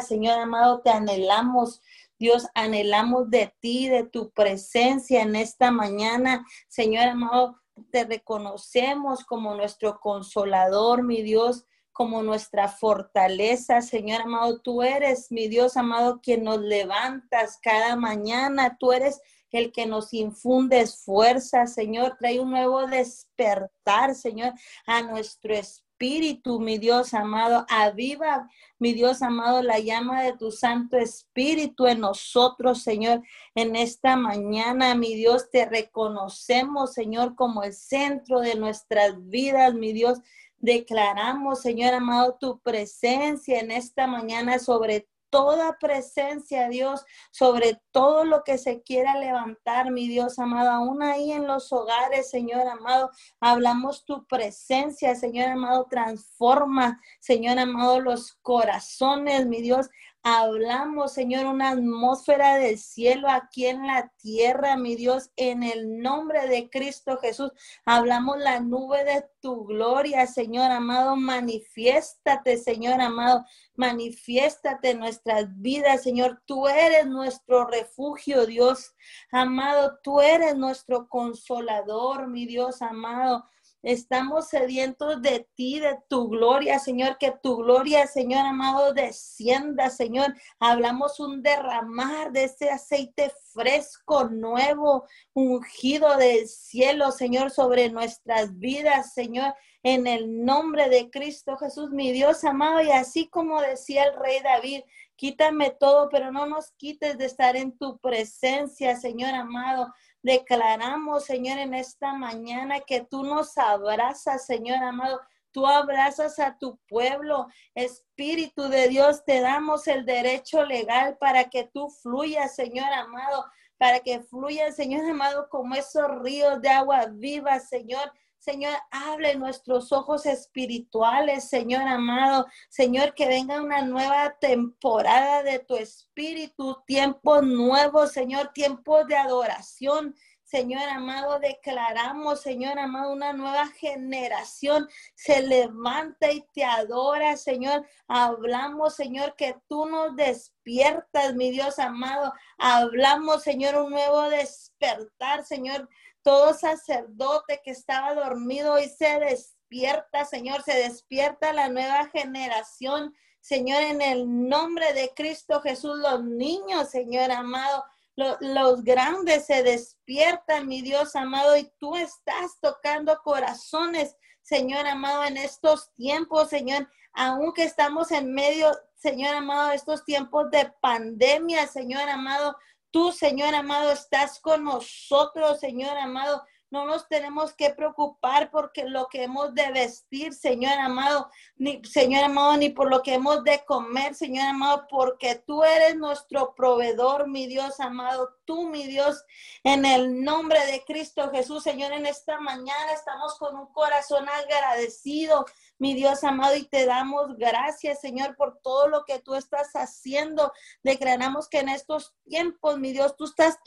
Señor amado, te anhelamos. Dios, anhelamos de ti, de tu presencia en esta mañana. Señor amado, te reconocemos como nuestro consolador, mi Dios, como nuestra fortaleza. Señor amado, tú eres, mi Dios amado, quien nos levantas cada mañana. Tú eres el que nos infunde fuerza, Señor. Trae un nuevo despertar, Señor, a nuestro espíritu espíritu, mi Dios amado. Aviva, mi Dios amado, la llama de tu Santo Espíritu en nosotros, Señor. En esta mañana, mi Dios, te reconocemos, Señor, como el centro de nuestras vidas, mi Dios. Declaramos, Señor amado, tu presencia en esta mañana sobre toda presencia, Dios, sobre todo lo que se quiera levantar, mi Dios amado, aún ahí en los hogares, Señor amado, hablamos tu presencia, Señor amado, transforma, Señor amado, los corazones, mi Dios, Hablamos, Señor, una atmósfera del cielo aquí en la tierra, mi Dios, en el nombre de Cristo Jesús. Hablamos la nube de tu gloria, Señor amado. Manifiéstate, Señor amado. Manifiéstate en nuestras vidas, Señor. Tú eres nuestro refugio, Dios amado. Tú eres nuestro consolador, mi Dios amado. Estamos sedientos de ti, de tu gloria, Señor, que tu gloria, Señor amado, descienda, Señor. Hablamos un derramar de ese aceite fresco, nuevo, ungido del cielo, Señor, sobre nuestras vidas, Señor, en el nombre de Cristo Jesús, mi Dios amado. Y así como decía el rey David, quítame todo, pero no nos quites de estar en tu presencia, Señor amado. Declaramos, Señor, en esta mañana que tú nos abrazas, Señor amado. Tú abrazas a tu pueblo. Espíritu de Dios, te damos el derecho legal para que tú fluyas, Señor amado, para que fluya, Señor amado, como esos ríos de agua viva, Señor. Señor, hable nuestros ojos espirituales, Señor amado. Señor, que venga una nueva temporada de tu espíritu, tiempo nuevo, Señor, tiempo de adoración. Señor amado, declaramos, Señor amado, una nueva generación se levanta y te adora, Señor. Hablamos, Señor, que tú nos despiertas, mi Dios amado. Hablamos, Señor, un nuevo despertar, Señor todo sacerdote que estaba dormido y se despierta, Señor, se despierta la nueva generación. Señor, en el nombre de Cristo Jesús, los niños, Señor amado, los, grandes se despiertan, mi Dios amado, y tú estás tocando corazones, Señor amado, en estos tiempos, Señor, aunque estamos en medio, Señor amado, de estos tiempos de pandemia, Señor amado, Tú, Señor amado, estás con nosotros, Señor amado. no nos tenemos que preocupar porque lo que hemos de vestir, Señor amado, ni Señor amado, ni por lo que hemos de comer, Señor amado, porque tú eres nuestro proveedor, mi Dios amado, tú, mi Dios, en el nombre de Cristo Jesús, Señor, en esta mañana estamos con un corazón agradecido, mi Dios amado, y te damos gracias, Señor, por todo lo que tú estás haciendo. Declaramos que en estos tiempos, mi Dios, tú estás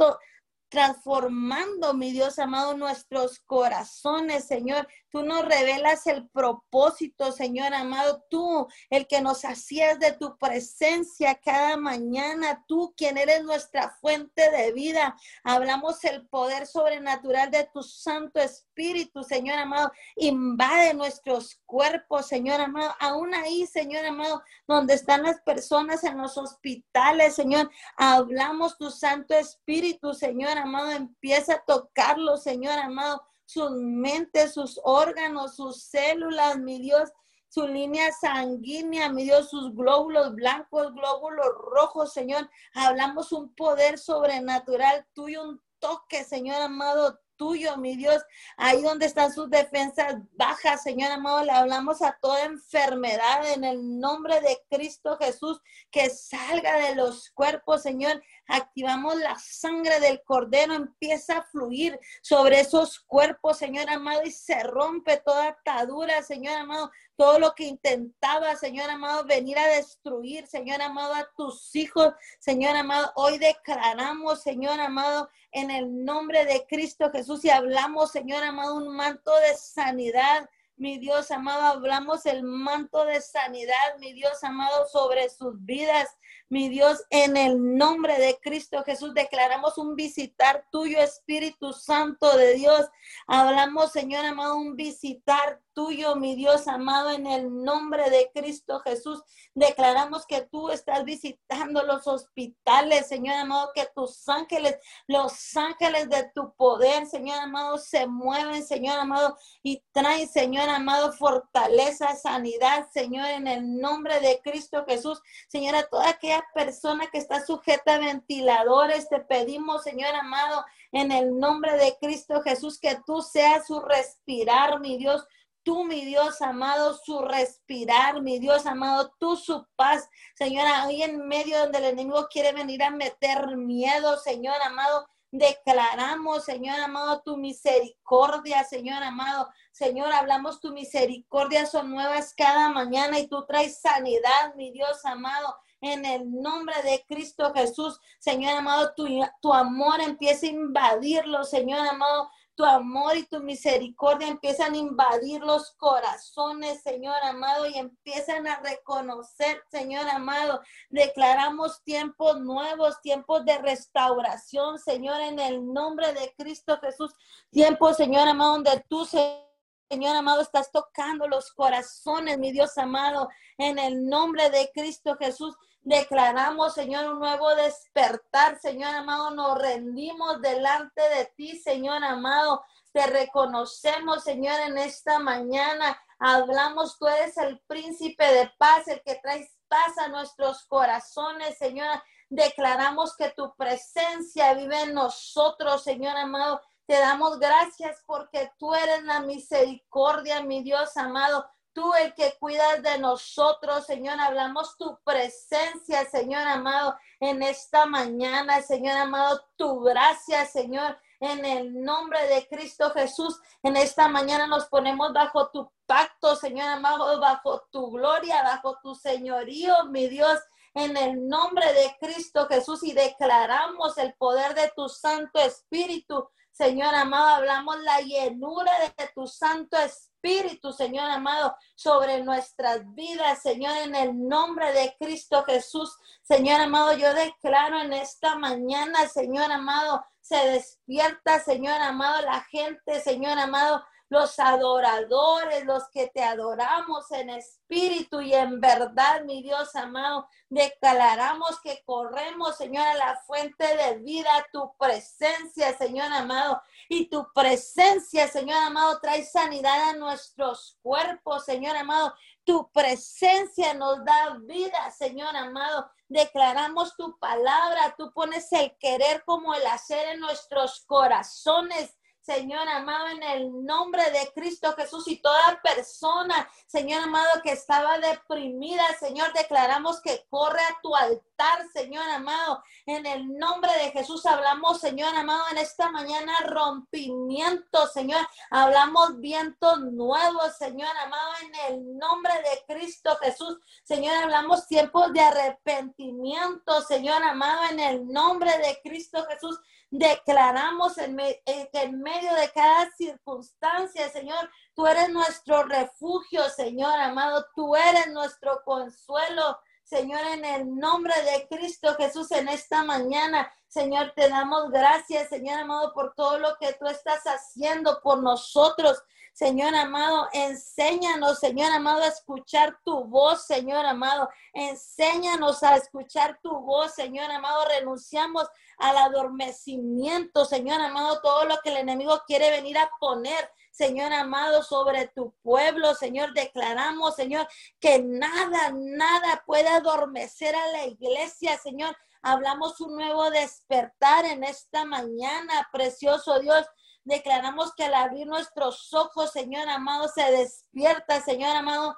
transformando, mi Dios amado, nuestros corazones, Señor. Tú nos revelas el propósito, Señor amado. Tú, el que nos hacías de tu presencia cada mañana. Tú, quien eres nuestra fuente de vida. Hablamos el poder sobrenatural de tu Santo Espíritu, Señor amado. Invade nuestros cuerpos, Señor amado. Aún ahí, Señor amado, donde están las personas en los hospitales, Señor. Hablamos tu Santo Espíritu, Señor amado. Empieza a tocarlo, Señor amado sus mentes, sus órganos, sus células, mi Dios, su línea sanguínea, mi Dios, sus glóbulos blancos, glóbulos rojos, Señor. Hablamos un poder sobrenatural tuyo, un toque, Señor amado, tuyo, mi Dios. Ahí donde están sus defensas bajas, Señor amado, le hablamos a toda enfermedad en el nombre de Cristo Jesús, que salga de los cuerpos, Señor. Activamos la sangre del cordero, empieza a fluir sobre esos cuerpos, Señor amado, y se rompe toda atadura, Señor amado, todo lo que intentaba, Señor amado, venir a destruir, Señor amado, a tus hijos, Señor amado. Hoy declaramos, Señor amado, en el nombre de Cristo Jesús y hablamos, Señor amado, un manto de sanidad. Mi Dios amado, hablamos el manto de sanidad, mi Dios amado, sobre sus vidas. Mi Dios, en el nombre de Cristo Jesús, declaramos un visitar tuyo, Espíritu Santo de Dios. Hablamos, Señor amado, un visitar tuyo, mi Dios amado, en el nombre de Cristo Jesús. Declaramos que tú estás visitando los hospitales, Señor amado, que tus ángeles, los ángeles de tu poder, Señor amado, se mueven, Señor amado, y traen, Señor amado, fortaleza, sanidad, Señor, en el nombre de Cristo Jesús. Señora, toda aquella persona que está sujeta a ventiladores, te pedimos, Señor amado, en el nombre de Cristo Jesús, que tú seas su respirar, mi Dios tú, mi Dios amado, su respirar, mi Dios amado, tú su paz, Señor, ahí en medio donde el enemigo quiere venir a meter miedo, Señor amado, declaramos, Señor amado, tu misericordia, Señor amado. Señor, hablamos tu misericordia, son nuevas cada mañana y tú traes sanidad, mi Dios amado. En el nombre de Cristo Jesús, Señor amado, tu, tu amor empieza a invadirlo, Señor amado tu amor y tu misericordia empiezan a invadir los corazones, Señor amado, y empiezan a reconocer, Señor amado. Declaramos tiempos nuevos, tiempos de restauración, Señor, en el nombre de Cristo Jesús. Tiempos, Señor amado, donde tú, Señor amado, estás tocando los corazones, mi Dios amado, en el nombre de Cristo Jesús. Declaramos, Señor, un nuevo despertar, Señor amado. Nos rendimos delante de ti, Señor amado. Te reconocemos, Señor, en esta mañana. Hablamos, tú eres el príncipe de paz, el que traes paz a nuestros corazones, Señor. Declaramos que tu presencia vive en nosotros, Señor amado. Te damos gracias porque tú eres la misericordia, mi Dios amado tú el que cuidas de nosotros, Señor. Hablamos tu presencia, Señor amado, en esta mañana, Señor amado, tu gracia, Señor. En el nombre de Cristo Jesús, en esta mañana nos ponemos bajo tu pacto, Señor amado, bajo tu gloria, bajo tu señorío, mi Dios, en el nombre de Cristo Jesús y declaramos el poder de tu Santo Espíritu. Señor amado, hablamos la llenura de tu Santo Espíritu Espíritu, Señor amado, sobre nuestras vidas, Señor, en el nombre de Cristo Jesús. Señor amado, yo declaro en esta mañana, Señor amado, se despierta, Señor amado, la gente, Señor amado, los adoradores, los que te adoramos en espíritu y en verdad, mi Dios amado, declaramos que corremos, Señor, a la fuente de vida, tu presencia, Señor amado, y tu presencia, Señor amado, trae sanidad a nuestros cuerpos, Señor amado. Tu presencia nos da vida, Señor amado. Declaramos tu palabra, tú pones el querer como el hacer en nuestros corazones. Señor amado, en el nombre de Cristo Jesús y toda persona, Señor amado, que estaba deprimida, Señor, declaramos que corre a tu altar, Señor amado. En el nombre de Jesús hablamos, Señor amado, en esta mañana rompimiento, Señor. Hablamos vientos nuevos, Señor amado, en el nombre de Cristo Jesús. Señor, hablamos tiempos de arrepentimiento, Señor amado, en el nombre de Cristo Jesús. Declaramos en, en, medio de cada circunstancia, Señor, tú eres nuestro refugio, Señor amado, tú eres nuestro consuelo. Señor, en el nombre de Cristo Jesús, en esta mañana, Señor, te damos gracias, Señor amado, por todo lo que tú estás haciendo por nosotros. Señor amado, enséñanos, Señor amado, a escuchar tu voz, Señor amado. Enséñanos a escuchar tu voz, Señor amado. Renunciamos al adormecimiento, Señor amado, todo lo que el enemigo quiere venir a poner. Señor amado, sobre tu pueblo, Señor, declaramos, Señor, que nada, nada puede adormecer a la iglesia, Señor. Hablamos un nuevo despertar en esta mañana, precioso Dios. Declaramos que al abrir nuestros ojos, Señor amado, se despierta, Señor amado.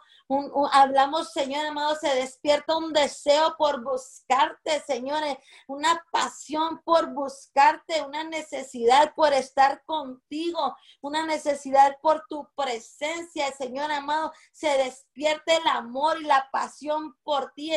hablamos, Señor amado, se despierta un deseo por buscarte, Señor, una pasión por buscarte, una necesidad por estar contigo, una necesidad por tu presencia, Señor amado. Se despierta el amor y la pasión por ti,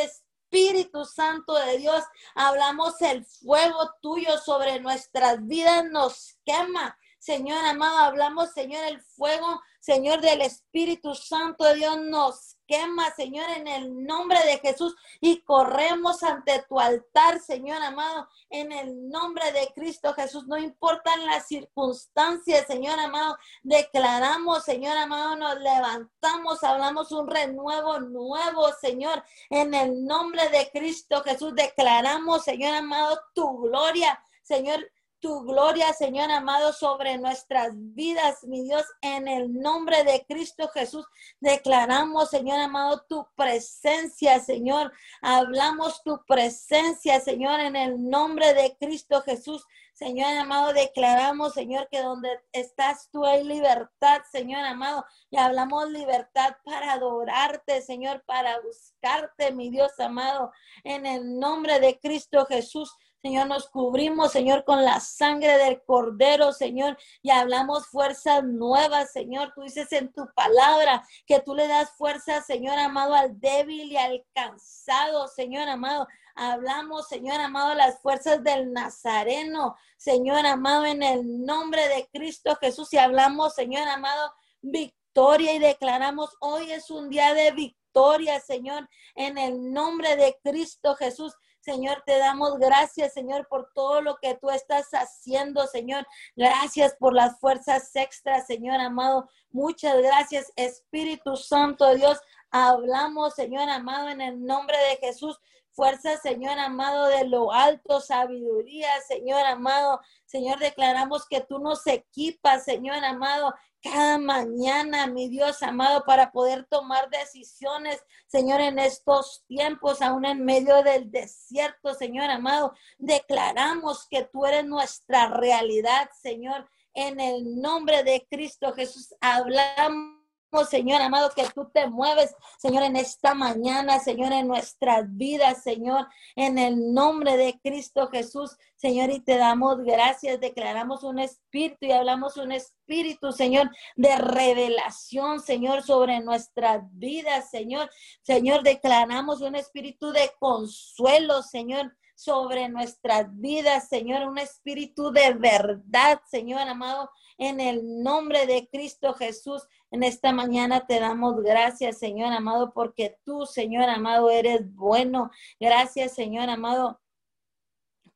Espíritu Santo de Dios, hablamos el fuego tuyo sobre nuestras vidas, nos quema, Señor amado, hablamos, Señor, el fuego, Señor, del Espíritu Santo Dios nos quema, Señor, en el nombre de Jesús y corremos ante tu altar, Señor amado, en el nombre de Cristo Jesús. No importan las circunstancias, Señor amado, declaramos, Señor amado, nos levantamos, hablamos un renuevo nuevo, Señor, en el nombre de Cristo Jesús. Declaramos, Señor amado, tu gloria, Señor, tu gloria, Señor amado, sobre nuestras vidas, mi Dios, en el nombre de Cristo Jesús. Declaramos, Señor amado, tu presencia, Señor. Hablamos tu presencia, Señor, en el nombre de Cristo Jesús. Señor amado, declaramos, Señor, que donde estás tú hay libertad, Señor amado. Y hablamos libertad para adorarte, Señor, para buscarte, mi Dios amado, en el nombre de Cristo Jesús. Señor, nos cubrimos, Señor, con la sangre del Cordero, Señor, y hablamos fuerzas nuevas, Señor. Tú dices en tu palabra que tú le das fuerza, Señor amado, al débil y al cansado, Señor amado. Hablamos, Señor amado, las fuerzas del Nazareno, Señor amado, en el nombre de Cristo Jesús. Y hablamos, Señor amado, victoria y declaramos, hoy es un día de victoria, Señor, en el nombre de Cristo Jesús. Señor, te damos gracias, Señor, por todo lo que tú estás haciendo, Señor. Gracias por las fuerzas extras, Señor amado. Muchas gracias, Espíritu Santo Dios. Hablamos, Señor amado, en el nombre de Jesús. Fuerza, Señor amado, de lo alto, sabiduría, Señor amado. Señor, declaramos que tú nos equipas, Señor amado, cada mañana, mi Dios amado, para poder tomar decisiones, Señor, en estos tiempos, aún en medio del desierto, Señor amado. Declaramos que tú eres nuestra realidad, Señor. En el nombre de Cristo Jesús, hablamos Señor amado, que tú te mueves, Señor, en esta mañana, Señor, en nuestras vidas, Señor, en el nombre de Cristo Jesús, Señor, y te damos gracias, declaramos un espíritu y hablamos un espíritu, Señor, de revelación, Señor, sobre nuestras vidas, Señor. Señor, declaramos un espíritu de consuelo, Señor sobre nuestras vidas, Señor, un espíritu de verdad, Señor amado, en el nombre de Cristo Jesús. En esta mañana te damos gracias, Señor amado, porque tú, Señor amado, eres bueno. Gracias, Señor amado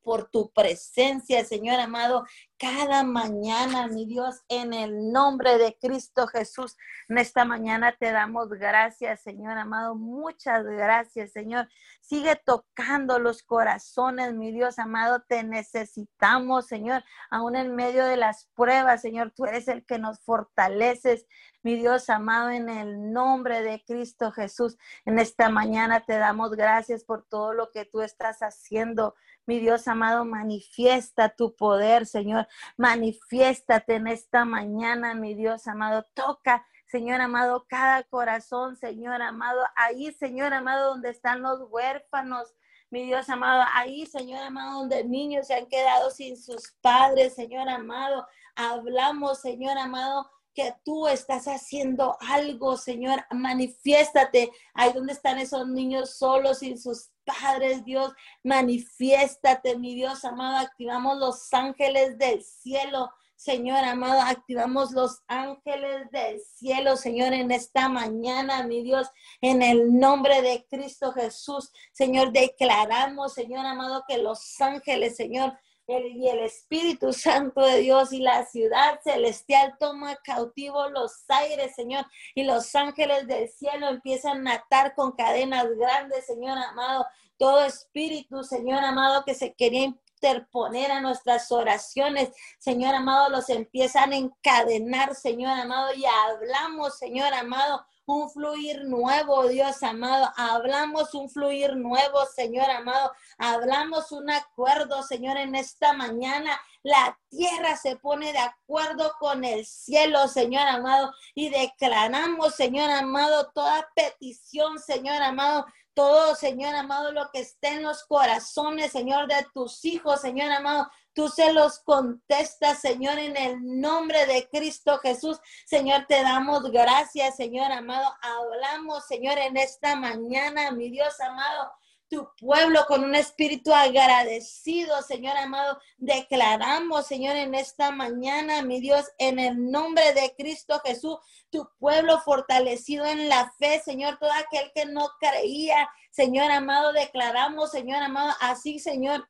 por tu presencia, Señor amado, cada mañana, mi Dios, en el nombre de Cristo Jesús. En esta mañana te damos gracias, Señor amado. Muchas gracias, Señor. Sigue tocando los corazones, mi Dios amado. Te necesitamos, Señor, aún en medio de las pruebas, Señor. Tú eres el que nos fortaleces, mi Dios amado, en el nombre de Cristo Jesús. En esta mañana te damos gracias por todo lo que tú estás haciendo, mi Dios amado, manifiesta tu poder, Señor. Manifiéstate en esta mañana, mi Dios amado. Toca Señor amado, cada corazón, Señor amado, ahí, Señor amado, donde están los huérfanos, mi Dios amado, ahí, Señor amado, donde niños se han quedado sin sus padres, Señor amado, hablamos, Señor amado, que tú estás haciendo algo, Señor, manifiéstate. Ahí donde están esos niños solos sin sus padres, Dios, manifiéstate, mi Dios amado. Activamos los ángeles del cielo. Señor amado, activamos los ángeles del cielo, Señor, en esta mañana, mi Dios, en el nombre de Cristo Jesús. Señor, declaramos, Señor amado, que los ángeles, Señor, y el Espíritu Santo de Dios y la ciudad celestial toma cautivo los aires, Señor, y los ángeles del cielo empiezan a atar con cadenas grandes, Señor amado. Todo espíritu, Señor amado, que se quería interponer a nuestras oraciones, Señor amado, los empiezan a encadenar, Señor amado, y hablamos, Señor amado, un fluir nuevo, Dios amado. Hablamos un fluir nuevo, Señor amado. Hablamos un acuerdo, Señor, en esta mañana. La tierra se pone de acuerdo con el cielo, Señor amado. Y declaramos, Señor amado, toda petición, Señor amado, todo, Señor amado, lo que esté en los corazones, Señor, de tus hijos, Señor amado. Tú se los contestas, Señor, en el nombre de Cristo Jesús. Señor, te damos gracias, Señor amado. Hablamos, Señor, en esta mañana, mi Dios amado tu pueblo con un espíritu agradecido, Señor amado. Declaramos, Señor, en esta mañana, mi Dios, en el nombre de Cristo Jesús, tu pueblo fortalecido en la fe, Señor, todo aquel que no creía, Señor amado, declaramos, Señor amado, así, Señor.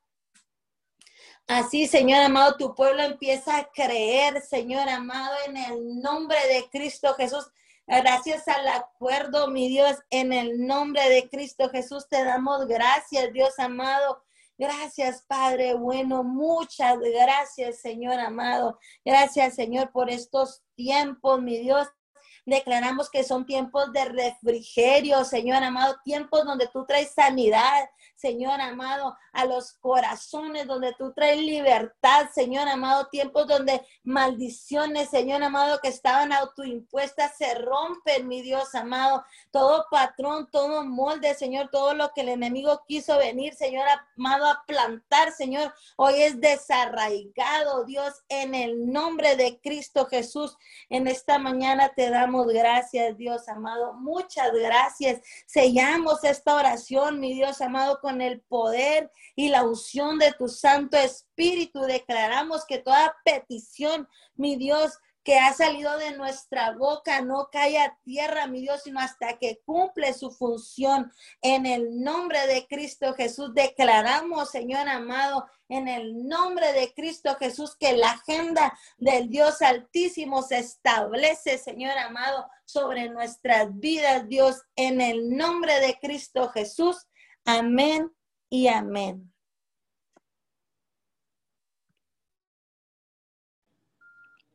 Así, Señor amado, tu pueblo empieza a creer, Señor amado, en el nombre de Cristo Jesús. Gracias al acuerdo, mi Dios, en el nombre de Cristo Jesús te damos gracias, Dios amado. Gracias, Padre bueno. Muchas gracias, Señor amado. Gracias, Señor, por estos tiempos, mi Dios. Declaramos que son tiempos de refrigerio, Señor amado, tiempos donde tú traes sanidad, Señor amado, a los corazones donde tú traes libertad, Señor amado, tiempos donde maldiciones, Señor amado, que estaban autoimpuestas se rompen, mi Dios amado. Todo patrón, todo molde, Señor, todo lo que el enemigo quiso venir, Señor amado, a plantar, Señor, hoy es desarraigado, Dios, en el nombre de Cristo Jesús. En esta mañana te damos gracias, Dios amado. Muchas gracias. Sellamos esta oración, mi Dios amado, con el poder y la unción de tu Santo Espíritu. Declaramos que toda petición, mi Dios, que ha salido de nuestra boca no cae a tierra, mi Dios, sino hasta que cumple su función. En el nombre de Cristo Jesús declaramos, Señor amado, en el nombre de Cristo Jesús, que la agenda del Dios Altísimo se establece, Señor amado, sobre nuestras vidas, Dios, en el nombre de Cristo Jesús. Amén y amén.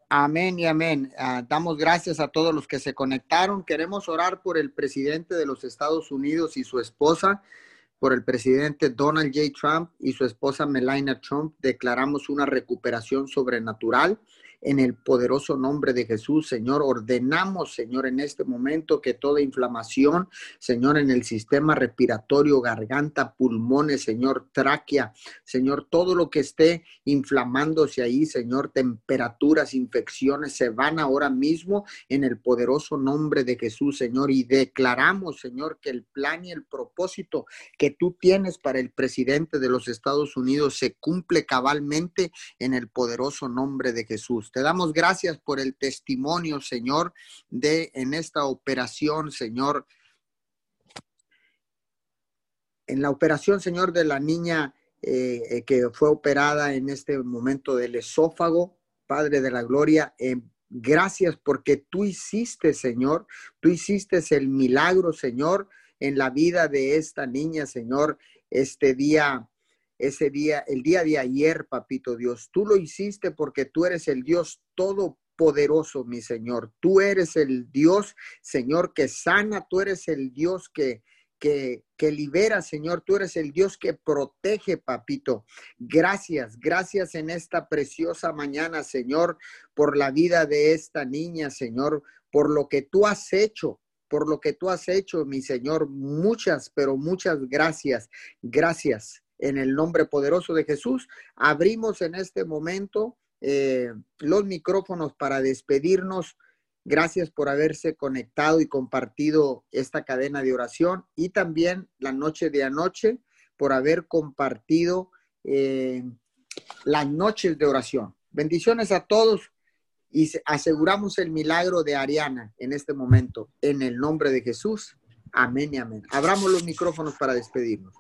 Amén y amén. Ah, damos gracias a todos los que se conectaron. Queremos orar por el presidente de los Estados Unidos y su esposa, por el presidente Donald J. Trump y su esposa Melania Trump. Declaramos una recuperación sobrenatural en el poderoso nombre de Jesús, Señor. Ordenamos, Señor, en este momento que toda inflamación, Señor, en el sistema respiratorio, garganta, pulmones, Señor, tráquea, Señor, todo lo que esté inflamándose ahí, Señor, temperaturas, infecciones, se van ahora mismo en el poderoso nombre de Jesús, Señor. Y declaramos, Señor, que el plan y el propósito que tú tienes para el presidente de los Estados Unidos se cumple cabalmente en el poderoso nombre de Jesús. Te damos gracias por el testimonio, Señor, de en esta operación, Señor. En la operación, Señor, de la niña eh, eh, que fue operada en este momento del esófago, Padre de la Gloria, eh, gracias porque tú hiciste, Señor, tú hiciste el milagro, Señor, en la vida de esta niña, Señor, este día ese día, el día de ayer, papito Dios. Tú lo hiciste porque tú eres el Dios todopoderoso, mi Señor. Tú eres el Dios, Señor, que sana. Tú eres el Dios que, que, que libera, Señor. Tú eres el Dios que protege, papito. Gracias, gracias en esta preciosa mañana, Señor, por la vida de esta niña, Señor, por lo que tú has hecho, por lo que tú has hecho, mi Señor. Muchas, pero muchas gracias. Gracias. En el nombre poderoso de Jesús, abrimos en este momento eh, los micrófonos para despedirnos. Gracias por haberse conectado y compartido esta cadena de oración y también la noche de anoche por haber compartido eh, las noches de oración. Bendiciones a todos y aseguramos el milagro de Ariana en este momento. En el nombre de Jesús. Amén y amén. Abramos los micrófonos para despedirnos.